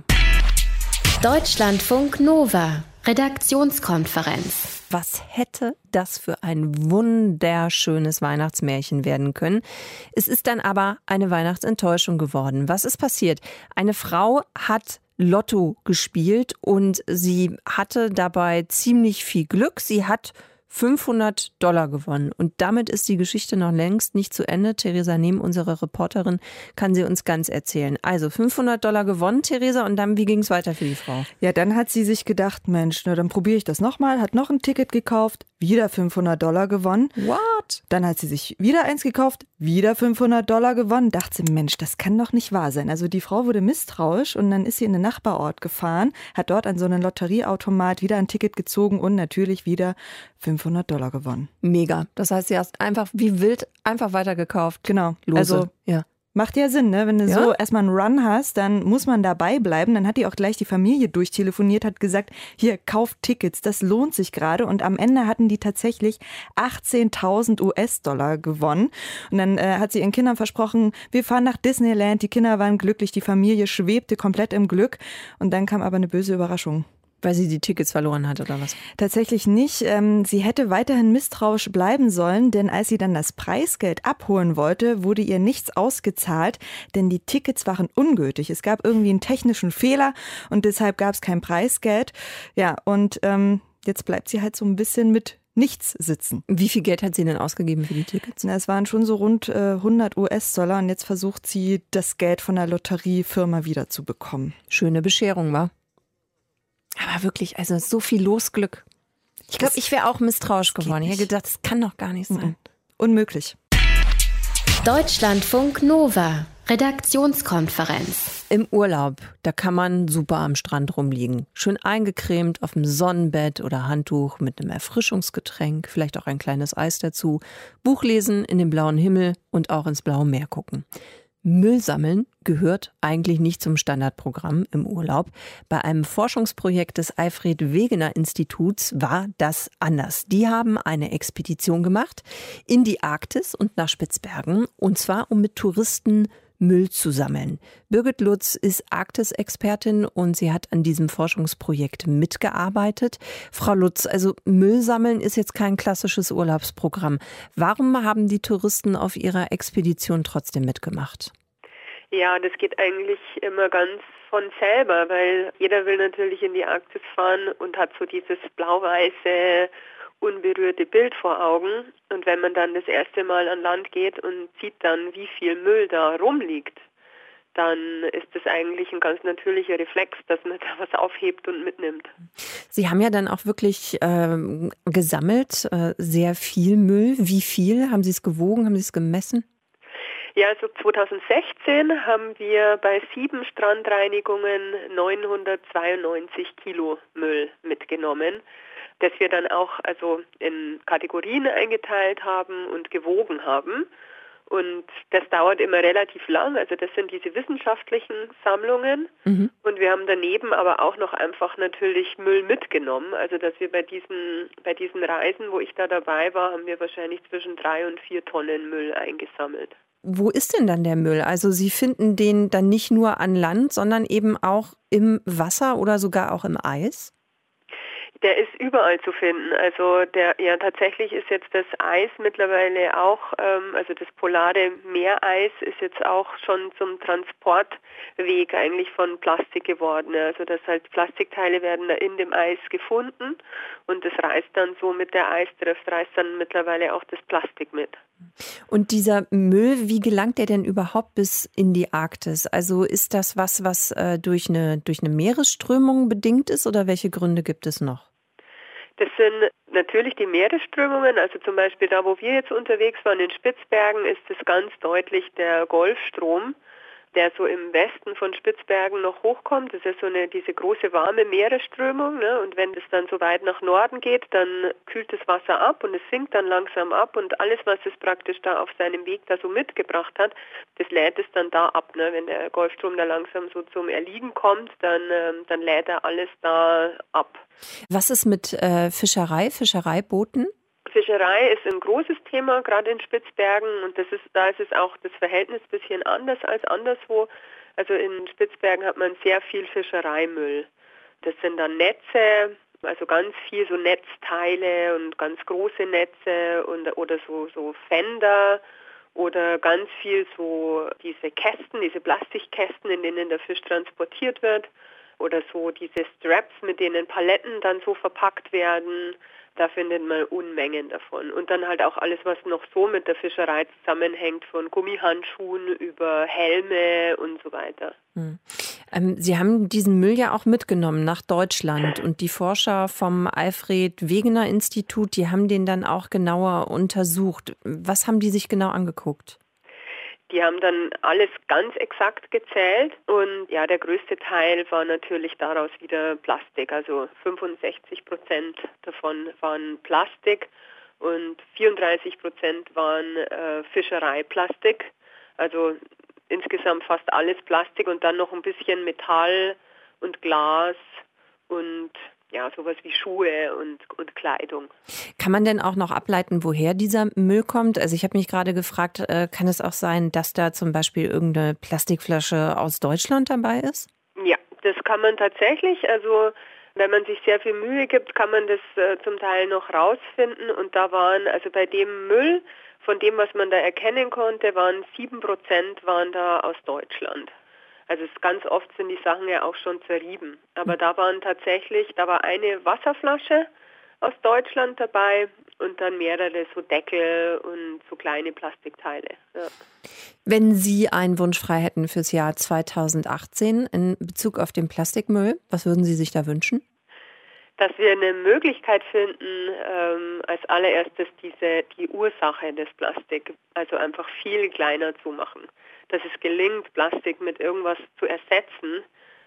Deutschlandfunk Nova, Redaktionskonferenz. Was hätte das für ein wunderschönes Weihnachtsmärchen werden können? Es ist dann aber eine Weihnachtsenttäuschung geworden. Was ist passiert? Eine Frau hat Lotto gespielt und sie hatte dabei ziemlich viel Glück. Sie hat 500 Dollar gewonnen. Und damit ist die Geschichte noch längst nicht zu Ende. Theresa Nehm, unsere Reporterin, kann sie uns ganz erzählen. Also 500 Dollar gewonnen, Theresa, und dann, wie ging es weiter für die Frau? Ja, dann hat sie sich gedacht, Mensch, na, dann probiere ich das nochmal, hat noch ein Ticket gekauft, wieder 500 Dollar gewonnen. What? Dann hat sie sich wieder eins gekauft, wieder 500 Dollar gewonnen. Dachte sie, Mensch, das kann doch nicht wahr sein. Also die Frau wurde misstrauisch und dann ist sie in den Nachbarort gefahren, hat dort an so einen Lotterieautomat wieder ein Ticket gezogen und natürlich wieder 500 Dollar gewonnen. Mega. Das heißt, sie hast einfach wie wild einfach weitergekauft. Genau. Lose. Also ja. Macht ja Sinn, ne? Wenn du ja? so erstmal einen Run hast, dann muss man dabei bleiben. Dann hat die auch gleich die Familie durchtelefoniert, hat gesagt, hier, kauft Tickets, das lohnt sich gerade. Und am Ende hatten die tatsächlich 18.000 US-Dollar gewonnen. Und dann äh, hat sie ihren Kindern versprochen, wir fahren nach Disneyland. Die Kinder waren glücklich, die Familie schwebte komplett im Glück. Und dann kam aber eine böse Überraschung. Weil sie die Tickets verloren hat oder was? Tatsächlich nicht. Ähm, sie hätte weiterhin misstrauisch bleiben sollen, denn als sie dann das Preisgeld abholen wollte, wurde ihr nichts ausgezahlt, denn die Tickets waren ungültig. Es gab irgendwie einen technischen Fehler und deshalb gab es kein Preisgeld. Ja, und ähm, jetzt bleibt sie halt so ein bisschen mit nichts sitzen. Wie viel Geld hat sie denn ausgegeben für die Tickets? Na, es waren schon so rund äh, 100 US-Dollar und jetzt versucht sie, das Geld von der Lotteriefirma wiederzubekommen. Schöne Bescherung, war. Aber wirklich, also so viel Losglück. Ich glaube, ich wäre auch misstrauisch geworden. Ich hätte gedacht, das kann doch gar nicht sein. Unmöglich. Deutschlandfunk Nova. Redaktionskonferenz. Im Urlaub, da kann man super am Strand rumliegen. Schön eingecremt auf dem Sonnenbett oder Handtuch mit einem Erfrischungsgetränk, vielleicht auch ein kleines Eis dazu. Buch lesen in den blauen Himmel und auch ins blaue Meer gucken. Müll sammeln gehört eigentlich nicht zum Standardprogramm im Urlaub. Bei einem Forschungsprojekt des Alfred Wegener Instituts war das anders. Die haben eine Expedition gemacht in die Arktis und nach Spitzbergen und zwar um mit Touristen Müll zu sammeln. Birgit Lutz ist Arktis-Expertin und sie hat an diesem Forschungsprojekt mitgearbeitet. Frau Lutz, also Müll sammeln ist jetzt kein klassisches Urlaubsprogramm. Warum haben die Touristen auf ihrer Expedition trotzdem mitgemacht? Ja, das geht eigentlich immer ganz von selber, weil jeder will natürlich in die Arktis fahren und hat so dieses blau-weiße unberührte Bild vor Augen. Und wenn man dann das erste Mal an Land geht und sieht dann, wie viel Müll da rumliegt, dann ist das eigentlich ein ganz natürlicher Reflex, dass man da was aufhebt und mitnimmt. Sie haben ja dann auch wirklich äh, gesammelt, äh, sehr viel Müll. Wie viel? Haben Sie es gewogen? Haben Sie es gemessen? Ja, also 2016 haben wir bei sieben Strandreinigungen 992 Kilo Müll mitgenommen das wir dann auch also in Kategorien eingeteilt haben und gewogen haben. Und das dauert immer relativ lang. Also das sind diese wissenschaftlichen Sammlungen. Mhm. Und wir haben daneben aber auch noch einfach natürlich Müll mitgenommen. Also dass wir bei diesen, bei diesen Reisen, wo ich da dabei war, haben wir wahrscheinlich zwischen drei und vier Tonnen Müll eingesammelt. Wo ist denn dann der Müll? Also Sie finden den dann nicht nur an Land, sondern eben auch im Wasser oder sogar auch im Eis? Der ist überall zu finden. Also der ja tatsächlich ist jetzt das Eis mittlerweile auch, ähm, also das polare Meereis ist jetzt auch schon zum Transportweg eigentlich von Plastik geworden. Also das heißt Plastikteile werden in dem Eis gefunden und das reißt dann so mit der Eisdrift reißt dann mittlerweile auch das Plastik mit. Und dieser Müll, wie gelangt der denn überhaupt bis in die Arktis? Also ist das was, was äh, durch eine durch eine Meeresströmung bedingt ist oder welche Gründe gibt es noch? Das sind natürlich die Meeresströmungen, also zum Beispiel da, wo wir jetzt unterwegs waren in Spitzbergen, ist es ganz deutlich der Golfstrom der so im Westen von Spitzbergen noch hochkommt. Das ist so eine diese große warme Meeresströmung. Ne? Und wenn es dann so weit nach Norden geht, dann kühlt das Wasser ab und es sinkt dann langsam ab und alles, was es praktisch da auf seinem Weg da so mitgebracht hat, das lädt es dann da ab. Ne? Wenn der Golfstrom da langsam so zum Erliegen kommt, dann, ähm, dann lädt er alles da ab. Was ist mit äh, Fischerei, Fischereibooten? Fischerei ist ein großes Thema, gerade in Spitzbergen. Und das ist, da ist es auch das Verhältnis ein bisschen anders als anderswo. Also in Spitzbergen hat man sehr viel Fischereimüll. Das sind dann Netze, also ganz viel so Netzteile und ganz große Netze und, oder so, so Fender oder ganz viel so diese Kästen, diese Plastikkästen, in denen der Fisch transportiert wird oder so diese Straps, mit denen Paletten dann so verpackt werden da findet man Unmengen davon. Und dann halt auch alles, was noch so mit der Fischerei zusammenhängt, von Gummihandschuhen über Helme und so weiter. Hm. Ähm, Sie haben diesen Müll ja auch mitgenommen nach Deutschland und die Forscher vom Alfred Wegener Institut, die haben den dann auch genauer untersucht. Was haben die sich genau angeguckt? Die haben dann alles ganz exakt gezählt und ja, der größte Teil war natürlich daraus wieder Plastik. Also 65 Prozent davon waren Plastik und 34 Prozent waren äh, Fischereiplastik. Also insgesamt fast alles Plastik und dann noch ein bisschen Metall und Glas und ja, sowas wie Schuhe und, und Kleidung. Kann man denn auch noch ableiten, woher dieser Müll kommt? Also ich habe mich gerade gefragt, äh, kann es auch sein, dass da zum Beispiel irgendeine Plastikflasche aus Deutschland dabei ist? Ja, das kann man tatsächlich. Also Wenn man sich sehr viel Mühe gibt, kann man das äh, zum Teil noch rausfinden. Und da waren, also bei dem Müll, von dem, was man da erkennen konnte, waren sieben Prozent waren da aus Deutschland. Also ganz oft sind die Sachen ja auch schon zerrieben. Aber da waren tatsächlich, da war eine Wasserflasche aus Deutschland dabei und dann mehrere so Deckel und so kleine Plastikteile. Ja. Wenn Sie einen Wunsch frei hätten fürs Jahr 2018 in Bezug auf den Plastikmüll, was würden Sie sich da wünschen? Dass wir eine Möglichkeit finden, ähm, als allererstes diese, die Ursache des Plastik, also einfach viel kleiner zu machen. Dass es gelingt, Plastik mit irgendwas zu ersetzen,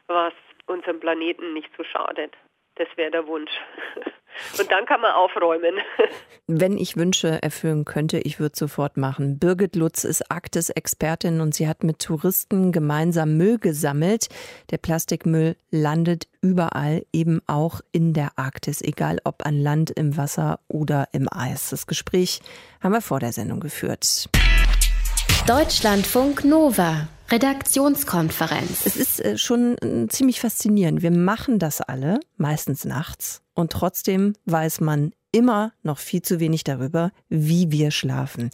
was unserem Planeten nicht so schadet. Das wäre der Wunsch. Und dann kann man aufräumen. Wenn ich Wünsche erfüllen könnte, ich würde sofort machen. Birgit Lutz ist Arktis-Expertin und sie hat mit Touristen gemeinsam Müll gesammelt. Der Plastikmüll landet überall, eben auch in der Arktis, egal ob an Land, im Wasser oder im Eis. Das Gespräch haben wir vor der Sendung geführt. Deutschlandfunk Nova. Redaktionskonferenz. Es ist äh, schon äh, ziemlich faszinierend. Wir machen das alle, meistens nachts, und trotzdem weiß man immer noch viel zu wenig darüber, wie wir schlafen.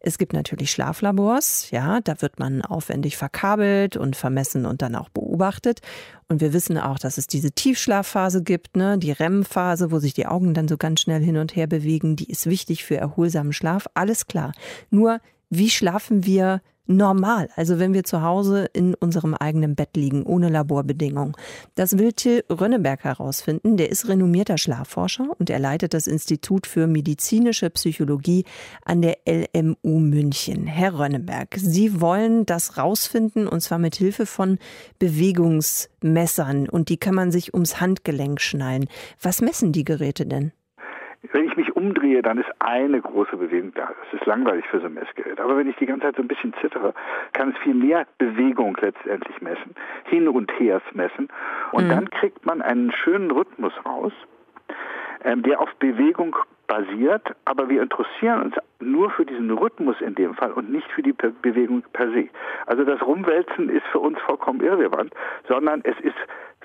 Es gibt natürlich Schlaflabors, ja, da wird man aufwendig verkabelt und vermessen und dann auch beobachtet. Und wir wissen auch, dass es diese Tiefschlafphase gibt, ne, die REM-Phase, wo sich die Augen dann so ganz schnell hin und her bewegen, die ist wichtig für erholsamen Schlaf, alles klar. Nur wie schlafen wir normal, also wenn wir zu Hause in unserem eigenen Bett liegen, ohne Laborbedingungen. Das will Till Rönneberg herausfinden. Der ist renommierter Schlafforscher und er leitet das Institut für medizinische Psychologie an der LMU München. Herr Rönneberg, Sie wollen das rausfinden und zwar mit Hilfe von Bewegungsmessern und die kann man sich ums Handgelenk schnallen. Was messen die Geräte denn? Wenn ich mich umdrehe, dann ist eine große Bewegung da. Das ist langweilig für so ein Messgerät. Aber wenn ich die ganze Zeit so ein bisschen zittere, kann es viel mehr Bewegung letztendlich messen, hin und her messen. Und mhm. dann kriegt man einen schönen Rhythmus raus, ähm, der auf Bewegung basiert, aber wir interessieren uns nur für diesen Rhythmus in dem Fall und nicht für die Bewegung per se. Also das Rumwälzen ist für uns vollkommen irrelevant, sondern es ist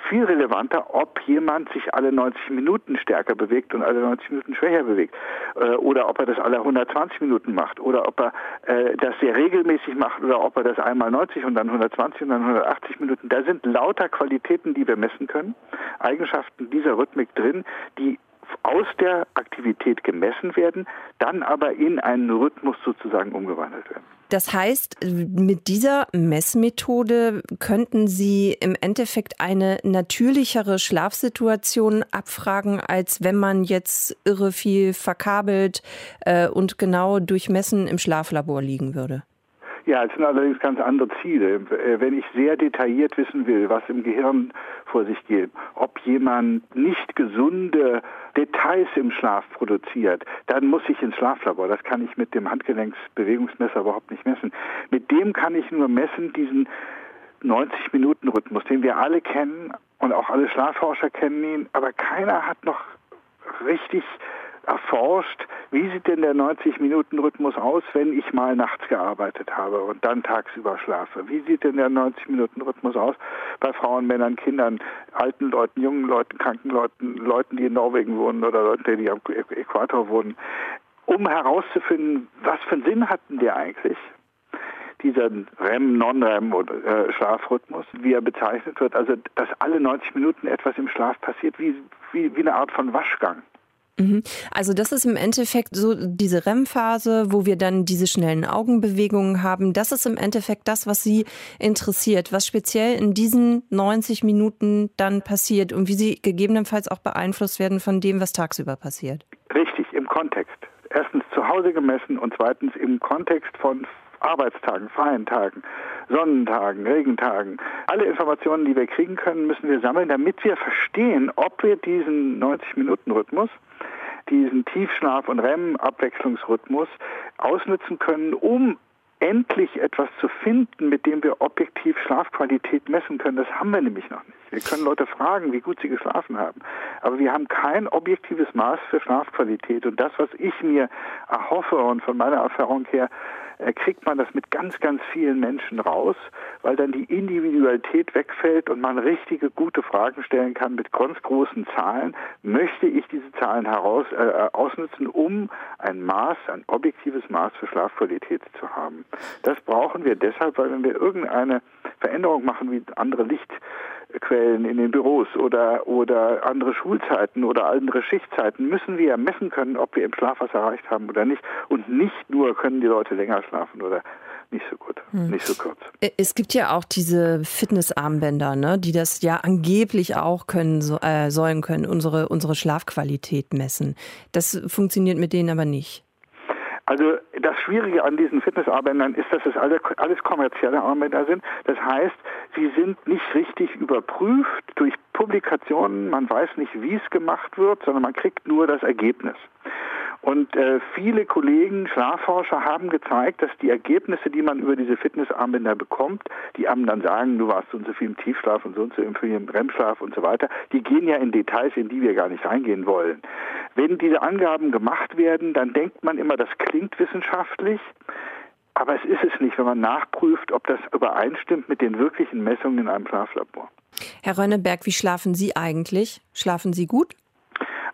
viel relevanter, ob jemand sich alle 90 Minuten stärker bewegt und alle 90 Minuten schwächer bewegt. Äh, oder ob er das alle 120 Minuten macht. Oder ob er äh, das sehr regelmäßig macht. Oder ob er das einmal 90 und dann 120 und dann 180 Minuten. Da sind lauter Qualitäten, die wir messen können. Eigenschaften dieser Rhythmik drin, die aus der Aktivität gemessen werden, dann aber in einen Rhythmus sozusagen umgewandelt werden. Das heißt, mit dieser Messmethode könnten Sie im Endeffekt eine natürlichere Schlafsituation abfragen, als wenn man jetzt irre viel verkabelt äh, und genau durchmessen im Schlaflabor liegen würde. Ja, es sind allerdings ganz andere Ziele. Äh, wenn ich sehr detailliert wissen will, was im Gehirn vor sich geht, ob jemand nicht gesunde Details im Schlaf produziert, dann muss ich ins Schlaflabor. Das kann ich mit dem Handgelenksbewegungsmesser überhaupt nicht messen. Mit dem kann ich nur messen diesen 90-Minuten-Rhythmus, den wir alle kennen und auch alle Schlafforscher kennen ihn, aber keiner hat noch richtig erforscht, wie sieht denn der 90-Minuten-Rhythmus aus, wenn ich mal nachts gearbeitet habe und dann tagsüber schlafe? Wie sieht denn der 90-Minuten-Rhythmus aus bei Frauen, Männern, Kindern, alten Leuten, jungen Leuten, kranken Leuten, Leuten, die in Norwegen wohnen oder Leuten, die am Äquator wohnen? Um herauszufinden, was für einen Sinn hatten die eigentlich? dieser REM, Non-REM oder äh, Schlafrhythmus, wie er bezeichnet wird, also dass alle 90 Minuten etwas im Schlaf passiert, wie, wie, wie eine Art von Waschgang. Mhm. Also das ist im Endeffekt so diese REM-Phase, wo wir dann diese schnellen Augenbewegungen haben. Das ist im Endeffekt das, was Sie interessiert, was speziell in diesen 90 Minuten dann passiert und wie Sie gegebenenfalls auch beeinflusst werden von dem, was tagsüber passiert. Richtig, im Kontext. Erstens zu Hause gemessen und zweitens im Kontext von Arbeitstagen, freien Tagen, Sonnentagen, Regentagen. Alle Informationen, die wir kriegen können, müssen wir sammeln, damit wir verstehen, ob wir diesen 90-Minuten-Rhythmus diesen Tiefschlaf- und REM-Abwechslungsrhythmus ausnutzen können, um endlich etwas zu finden, mit dem wir objektiv Schlafqualität messen können. Das haben wir nämlich noch nicht. Wir können Leute fragen, wie gut sie geschlafen haben. Aber wir haben kein objektives Maß für Schlafqualität. Und das, was ich mir erhoffe und von meiner Erfahrung her kriegt man das mit ganz, ganz vielen Menschen raus, weil dann die Individualität wegfällt und man richtige, gute Fragen stellen kann mit ganz großen Zahlen. Möchte ich diese Zahlen heraus, äh, ausnutzen, um ein Maß, ein objektives Maß für Schlafqualität zu haben? Das brauchen wir deshalb, weil wenn wir irgendeine Veränderung machen, wie andere Licht Quellen in den Büros oder, oder andere Schulzeiten oder andere Schichtzeiten müssen wir messen können, ob wir im Schlaf was erreicht haben oder nicht. Und nicht nur können die Leute länger schlafen oder nicht so gut, hm. nicht so kurz. Es gibt ja auch diese Fitnessarmbänder, ne, die das ja angeblich auch können, so, äh, sollen können, unsere, unsere Schlafqualität messen. Das funktioniert mit denen aber nicht. Also das Schwierige an diesen Fitnessarmbändern ist, dass es alle, alles kommerzielle Armbänder sind. Das heißt, sie sind nicht richtig überprüft durch Publikationen. Man weiß nicht, wie es gemacht wird, sondern man kriegt nur das Ergebnis. Und äh, viele Kollegen, Schlafforscher haben gezeigt, dass die Ergebnisse, die man über diese Fitnessarmbänder bekommt, die einem dann sagen, du warst so und so viel im Tiefschlaf und so und so viel im REM-Schlaf und so weiter, die gehen ja in Details, in die wir gar nicht reingehen wollen. Wenn diese Angaben gemacht werden, dann denkt man immer, das klingt wissenschaftlich. Aber es ist es nicht, wenn man nachprüft, ob das übereinstimmt mit den wirklichen Messungen in einem Schlaflabor. Herr Rönneberg, wie schlafen Sie eigentlich? Schlafen Sie gut?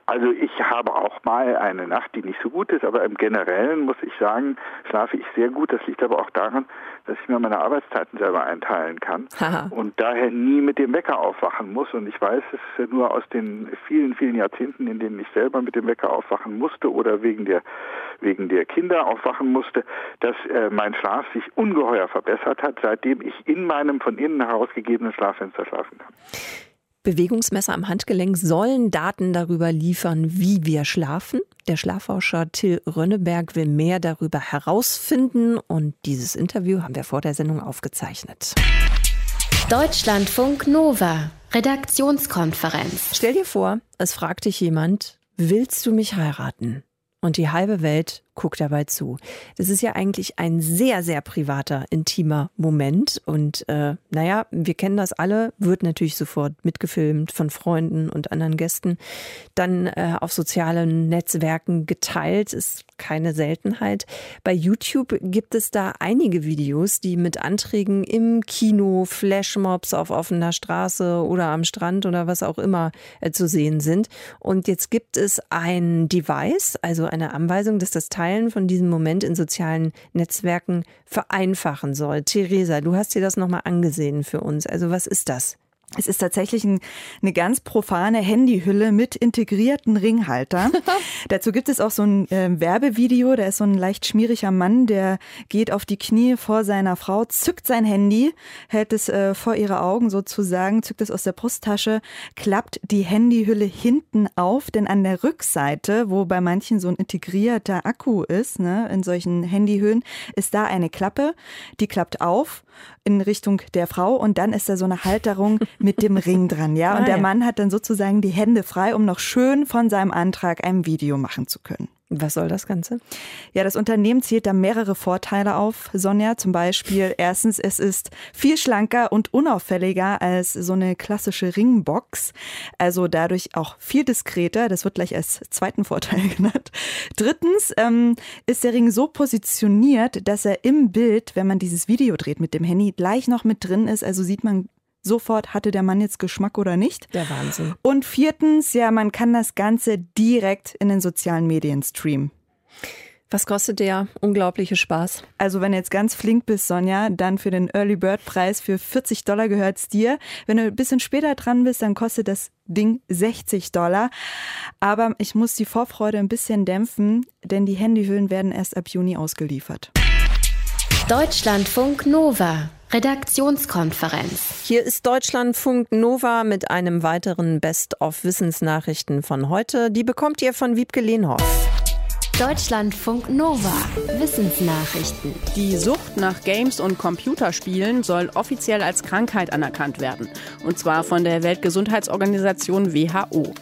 Also ich habe auch mal eine Nacht, die nicht so gut ist, aber im Generellen muss ich sagen, schlafe ich sehr gut. Das liegt aber auch daran, dass ich mir meine Arbeitszeiten selber einteilen kann Aha. und daher nie mit dem Wecker aufwachen muss. Und ich weiß es nur aus den vielen, vielen Jahrzehnten, in denen ich selber mit dem Wecker aufwachen musste oder wegen der, wegen der Kinder aufwachen musste, dass äh, mein Schlaf sich ungeheuer verbessert hat, seitdem ich in meinem von innen herausgegebenen Schlaffenster schlafen kann. Bewegungsmesser am Handgelenk sollen Daten darüber liefern, wie wir schlafen. Der Schlafforscher Till Rönneberg will mehr darüber herausfinden und dieses Interview haben wir vor der Sendung aufgezeichnet. Deutschlandfunk Nova, Redaktionskonferenz. Stell dir vor, es fragt dich jemand, willst du mich heiraten? Und die halbe Welt guckt dabei zu. Das ist ja eigentlich ein sehr, sehr privater, intimer Moment. Und äh, naja, wir kennen das alle, wird natürlich sofort mitgefilmt von Freunden und anderen Gästen. Dann äh, auf sozialen Netzwerken geteilt, ist keine Seltenheit. Bei YouTube gibt es da einige Videos, die mit Anträgen im Kino, Flashmobs auf offener Straße oder am Strand oder was auch immer äh, zu sehen sind. Und jetzt gibt es ein Device, also eine Anweisung, dass das Teil Teilen von diesem Moment in sozialen Netzwerken vereinfachen soll. Theresa, du hast dir das nochmal angesehen für uns. Also was ist das? Es ist tatsächlich ein, eine ganz profane Handyhülle mit integrierten Ringhalter. Dazu gibt es auch so ein äh, Werbevideo. Da ist so ein leicht schmieriger Mann, der geht auf die Knie vor seiner Frau, zückt sein Handy, hält es äh, vor ihre Augen sozusagen, zückt es aus der Brusttasche, klappt die Handyhülle hinten auf, denn an der Rückseite, wo bei manchen so ein integrierter Akku ist, ne, in solchen Handyhüllen, ist da eine Klappe, die klappt auf in Richtung der Frau und dann ist da so eine Halterung mit dem Ring dran, ja. Und der Mann hat dann sozusagen die Hände frei, um noch schön von seinem Antrag ein Video machen zu können. Was soll das Ganze? Ja, das Unternehmen zählt da mehrere Vorteile auf, Sonja. Zum Beispiel, erstens, es ist viel schlanker und unauffälliger als so eine klassische Ringbox. Also dadurch auch viel diskreter. Das wird gleich als zweiten Vorteil genannt. Drittens ähm, ist der Ring so positioniert, dass er im Bild, wenn man dieses Video dreht mit dem Handy, gleich noch mit drin ist. Also sieht man sofort, hatte der Mann jetzt Geschmack oder nicht. Der Wahnsinn. Und viertens, ja, man kann das Ganze direkt in den sozialen Medien streamen. Was kostet der unglaubliche Spaß? Also wenn du jetzt ganz flink bist, Sonja, dann für den Early Bird Preis für 40 Dollar gehört es dir. Wenn du ein bisschen später dran bist, dann kostet das Ding 60 Dollar. Aber ich muss die Vorfreude ein bisschen dämpfen, denn die Handyhüllen werden erst ab Juni ausgeliefert. Deutschlandfunk Nova. Redaktionskonferenz. Hier ist Deutschlandfunk Nova mit einem weiteren Best-of-Wissensnachrichten von heute. Die bekommt ihr von Wiebke Lehnhoff. Deutschlandfunk Nova. Wissensnachrichten. Die Sucht nach Games und Computerspielen soll offiziell als Krankheit anerkannt werden. Und zwar von der Weltgesundheitsorganisation WHO.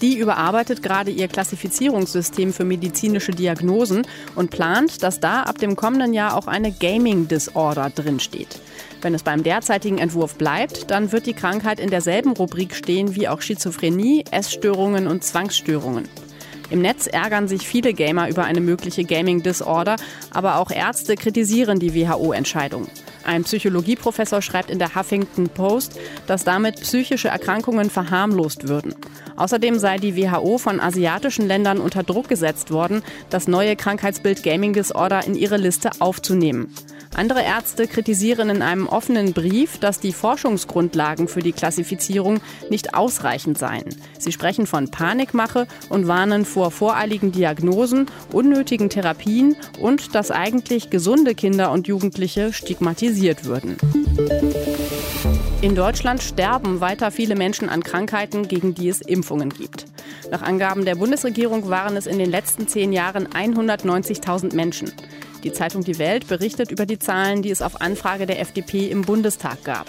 Die überarbeitet gerade ihr Klassifizierungssystem für medizinische Diagnosen und plant, dass da ab dem kommenden Jahr auch eine Gaming Disorder drinsteht. Wenn es beim derzeitigen Entwurf bleibt, dann wird die Krankheit in derselben Rubrik stehen wie auch Schizophrenie, Essstörungen und Zwangsstörungen. Im Netz ärgern sich viele Gamer über eine mögliche Gaming Disorder, aber auch Ärzte kritisieren die WHO-Entscheidung. Ein Psychologieprofessor schreibt in der Huffington Post, dass damit psychische Erkrankungen verharmlost würden. Außerdem sei die WHO von asiatischen Ländern unter Druck gesetzt worden, das neue Krankheitsbild Gaming Disorder in ihre Liste aufzunehmen. Andere Ärzte kritisieren in einem offenen Brief, dass die Forschungsgrundlagen für die Klassifizierung nicht ausreichend seien. Sie sprechen von Panikmache und warnen vor voreiligen Diagnosen, unnötigen Therapien und dass eigentlich gesunde Kinder und Jugendliche stigmatisiert würden. In Deutschland sterben weiter viele Menschen an Krankheiten, gegen die es Impfungen gibt. Nach Angaben der Bundesregierung waren es in den letzten zehn Jahren 190.000 Menschen. Die Zeitung Die Welt berichtet über die Zahlen, die es auf Anfrage der FDP im Bundestag gab.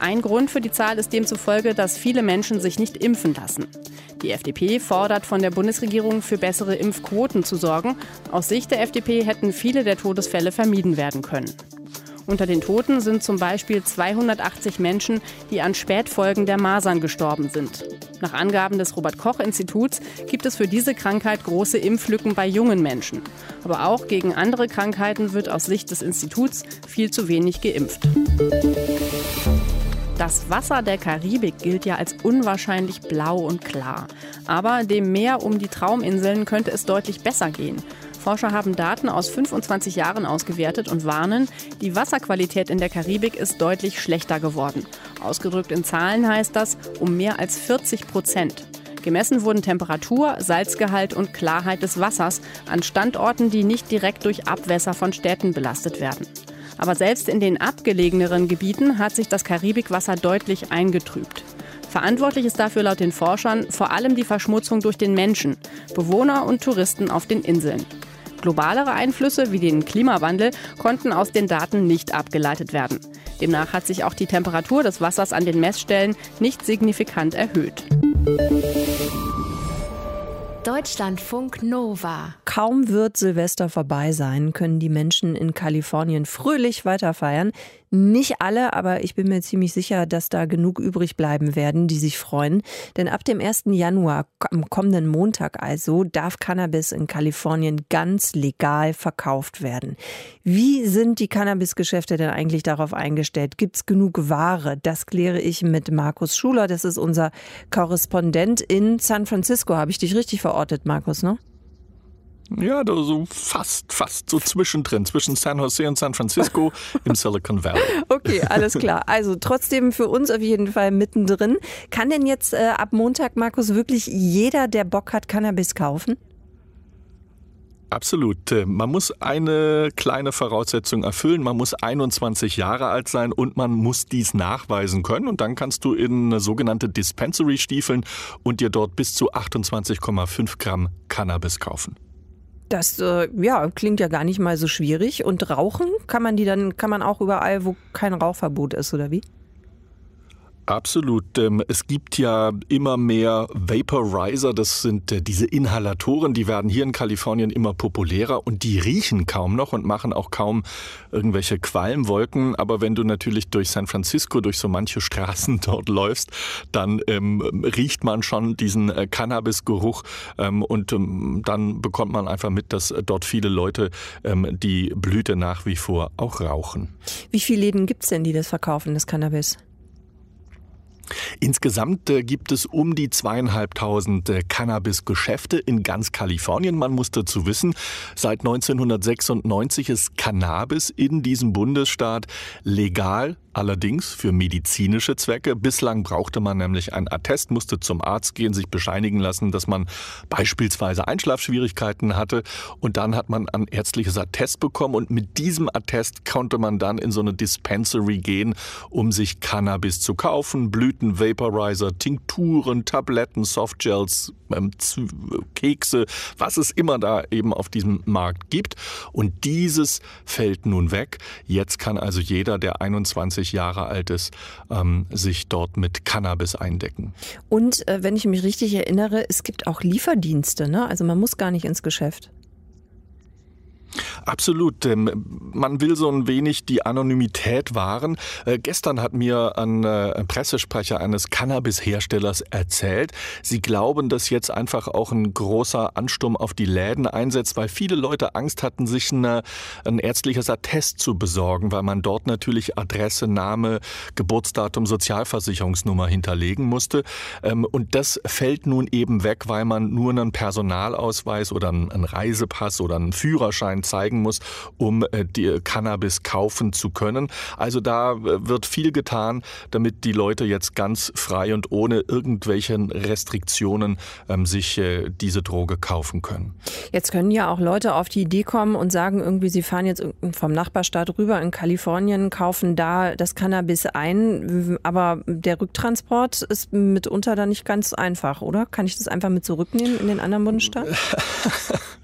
Ein Grund für die Zahl ist demzufolge, dass viele Menschen sich nicht impfen lassen. Die FDP fordert von der Bundesregierung für bessere Impfquoten zu sorgen. Aus Sicht der FDP hätten viele der Todesfälle vermieden werden können. Unter den Toten sind zum Beispiel 280 Menschen, die an Spätfolgen der Masern gestorben sind. Nach Angaben des Robert Koch Instituts gibt es für diese Krankheit große Impflücken bei jungen Menschen. Aber auch gegen andere Krankheiten wird aus Sicht des Instituts viel zu wenig geimpft. Das Wasser der Karibik gilt ja als unwahrscheinlich blau und klar. Aber dem Meer um die Trauminseln könnte es deutlich besser gehen. Forscher haben Daten aus 25 Jahren ausgewertet und warnen, die Wasserqualität in der Karibik ist deutlich schlechter geworden. Ausgedrückt in Zahlen heißt das um mehr als 40 Prozent. Gemessen wurden Temperatur, Salzgehalt und Klarheit des Wassers an Standorten, die nicht direkt durch Abwässer von Städten belastet werden. Aber selbst in den abgelegeneren Gebieten hat sich das Karibikwasser deutlich eingetrübt. Verantwortlich ist dafür laut den Forschern vor allem die Verschmutzung durch den Menschen, Bewohner und Touristen auf den Inseln. Globalere Einflüsse wie den Klimawandel konnten aus den Daten nicht abgeleitet werden. Demnach hat sich auch die Temperatur des Wassers an den Messstellen nicht signifikant erhöht. Deutschlandfunk Nova. Kaum wird Silvester vorbei sein, können die Menschen in Kalifornien fröhlich weiterfeiern. Nicht alle, aber ich bin mir ziemlich sicher, dass da genug übrig bleiben werden, die sich freuen. Denn ab dem 1. Januar, am kommenden Montag also, darf Cannabis in Kalifornien ganz legal verkauft werden. Wie sind die Cannabisgeschäfte denn eigentlich darauf eingestellt? Gibt es genug Ware? Das kläre ich mit Markus Schuler. Das ist unser Korrespondent in San Francisco. Habe ich dich richtig verortet, Markus, ne? Ja, so fast, fast so zwischendrin, zwischen San Jose und San Francisco im Silicon Valley. Okay, alles klar. Also trotzdem für uns auf jeden Fall mittendrin. Kann denn jetzt äh, ab Montag, Markus, wirklich jeder, der Bock hat, Cannabis kaufen? Absolut. Äh, man muss eine kleine Voraussetzung erfüllen. Man muss 21 Jahre alt sein und man muss dies nachweisen können. Und dann kannst du in sogenannte Dispensary stiefeln und dir dort bis zu 28,5 Gramm Cannabis kaufen. Das äh, ja, klingt ja gar nicht mal so schwierig. Und rauchen kann man die dann, kann man auch überall, wo kein Rauchverbot ist, oder wie? Absolut. Ähm, es gibt ja immer mehr Vaporizer, das sind äh, diese Inhalatoren, die werden hier in Kalifornien immer populärer und die riechen kaum noch und machen auch kaum irgendwelche Qualmwolken. Aber wenn du natürlich durch San Francisco, durch so manche Straßen dort läufst, dann ähm, riecht man schon diesen äh, Cannabisgeruch ähm, und ähm, dann bekommt man einfach mit, dass dort viele Leute ähm, die Blüte nach wie vor auch rauchen. Wie viele Läden gibt es denn, die das verkaufen, das Cannabis? Insgesamt äh, gibt es um die zweieinhalbtausend äh, Cannabis-Geschäfte in ganz Kalifornien. Man muss dazu wissen, seit 1996 ist Cannabis in diesem Bundesstaat legal allerdings für medizinische Zwecke. Bislang brauchte man nämlich ein Attest, musste zum Arzt gehen, sich bescheinigen lassen, dass man beispielsweise Einschlafschwierigkeiten hatte. Und dann hat man ein ärztliches Attest bekommen und mit diesem Attest konnte man dann in so eine Dispensary gehen, um sich Cannabis zu kaufen, Blüten Blüten, Vaporizer, Tinkturen, Tabletten, Softgels, ähm, Kekse, was es immer da eben auf diesem Markt gibt. Und dieses fällt nun weg. Jetzt kann also jeder, der 21 Jahre alt ist, ähm, sich dort mit Cannabis eindecken. Und äh, wenn ich mich richtig erinnere, es gibt auch Lieferdienste, ne? Also man muss gar nicht ins Geschäft. Absolut. Ähm, man will so ein wenig die Anonymität wahren. Äh, gestern hat mir ein äh, Pressesprecher eines Cannabis-Herstellers erzählt, sie glauben, dass jetzt einfach auch ein großer Ansturm auf die Läden einsetzt, weil viele Leute Angst hatten, sich eine, ein ärztliches Attest zu besorgen, weil man dort natürlich Adresse, Name, Geburtsdatum, Sozialversicherungsnummer hinterlegen musste. Ähm, und das fällt nun eben weg, weil man nur einen Personalausweis oder einen Reisepass oder einen Führerschein zeigen muss, um äh, die Cannabis kaufen zu können. Also da äh, wird viel getan, damit die Leute jetzt ganz frei und ohne irgendwelchen Restriktionen ähm, sich äh, diese Droge kaufen können. Jetzt können ja auch Leute auf die Idee kommen und sagen irgendwie, sie fahren jetzt vom Nachbarstaat rüber in Kalifornien, kaufen da das Cannabis ein, aber der Rücktransport ist mitunter dann nicht ganz einfach, oder? Kann ich das einfach mit zurücknehmen in den anderen Bundesstaat?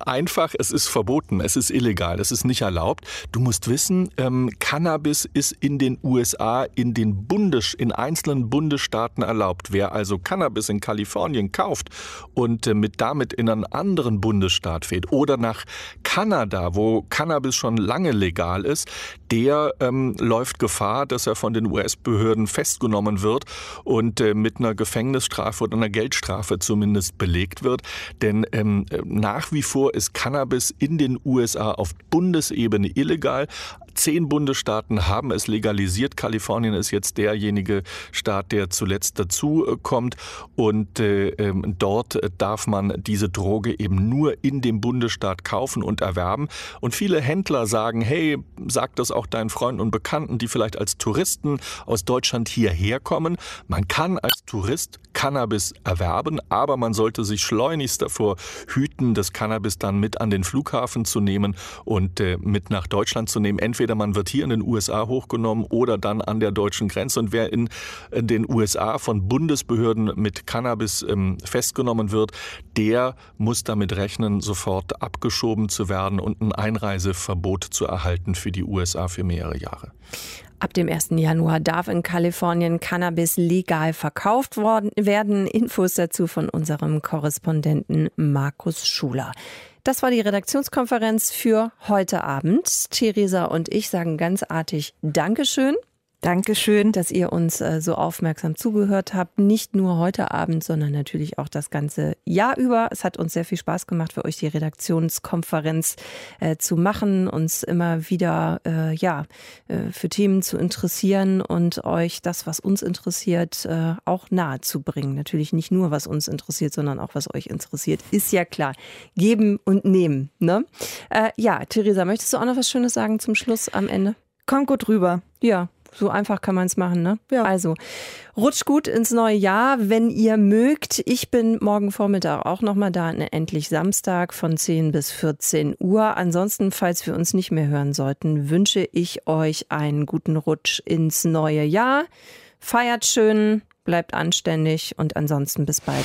Einfach, es ist verboten, es ist illegal, es ist nicht erlaubt. Du musst wissen, ähm, Cannabis ist in den USA in den Bundes, in einzelnen Bundesstaaten erlaubt. Wer also Cannabis in Kalifornien kauft und äh, mit damit in einen anderen Bundesstaat fährt oder nach Kanada, wo Cannabis schon lange legal ist, der ähm, läuft Gefahr, dass er von den US-Behörden festgenommen wird und äh, mit einer Gefängnisstrafe oder einer Geldstrafe zumindest belegt wird. Denn ähm, nach nach wie vor ist Cannabis in den USA auf Bundesebene illegal. Zehn Bundesstaaten haben es legalisiert. Kalifornien ist jetzt derjenige Staat, der zuletzt dazu äh, kommt. Und äh, ähm, dort darf man diese Droge eben nur in dem Bundesstaat kaufen und erwerben. Und viele Händler sagen, hey, sag das auch deinen Freunden und Bekannten, die vielleicht als Touristen aus Deutschland hierher kommen. Man kann als Tourist Cannabis erwerben, aber man sollte sich schleunigst davor hüten, das Cannabis dann mit an den Flughafen zu nehmen und äh, mit nach Deutschland zu nehmen. Entweder Entweder man wird hier in den USA hochgenommen oder dann an der deutschen Grenze. Und wer in, den USA von Bundesbehörden mit Cannabis ähm, festgenommen wird, der muss damit rechnen, sofort abgeschoben zu werden und ein Einreiseverbot zu erhalten für die USA für mehrere Jahre. Ab dem 1. Januar darf in Kalifornien Cannabis legal verkauft worden werden. Infos dazu von unserem Korrespondenten Markus Schuler. Das war die Redaktionskonferenz für heute Abend. Theresa und ich sagen ganz artig Dankeschön. Dankeschön, dass ihr uns äh, so aufmerksam zugehört habt. Nicht nur heute Abend, sondern natürlich auch das ganze Jahr über. Es hat uns sehr viel Spaß gemacht, für euch die Redaktionskonferenz äh, zu machen, uns immer wieder äh, ja äh, für Themen zu interessieren und euch das, was uns interessiert, auch nahe zu bringen. Natürlich nicht nur, was uns interessiert, sondern auch, was euch interessiert. Ist ja klar. Geben und nehmen. Ne? Ja, Theresa, möchtest du auch noch was Schönes sagen zum Schluss am Ende? Kommt gut rüber. Ja, so einfach kann man es machen, ne? Ja. Also, rutscht gut ins neue Jahr, wenn ihr mögt. Ich bin morgen Vormittag auch nochmal da, ne, endlich Samstag von 10 bis 14 Uhr. Ansonsten, falls wir uns nicht mehr hören sollten, wünsche ich euch einen guten Rutsch ins neue Jahr. Feiert schön, bleibt anständig und ansonsten bis bald.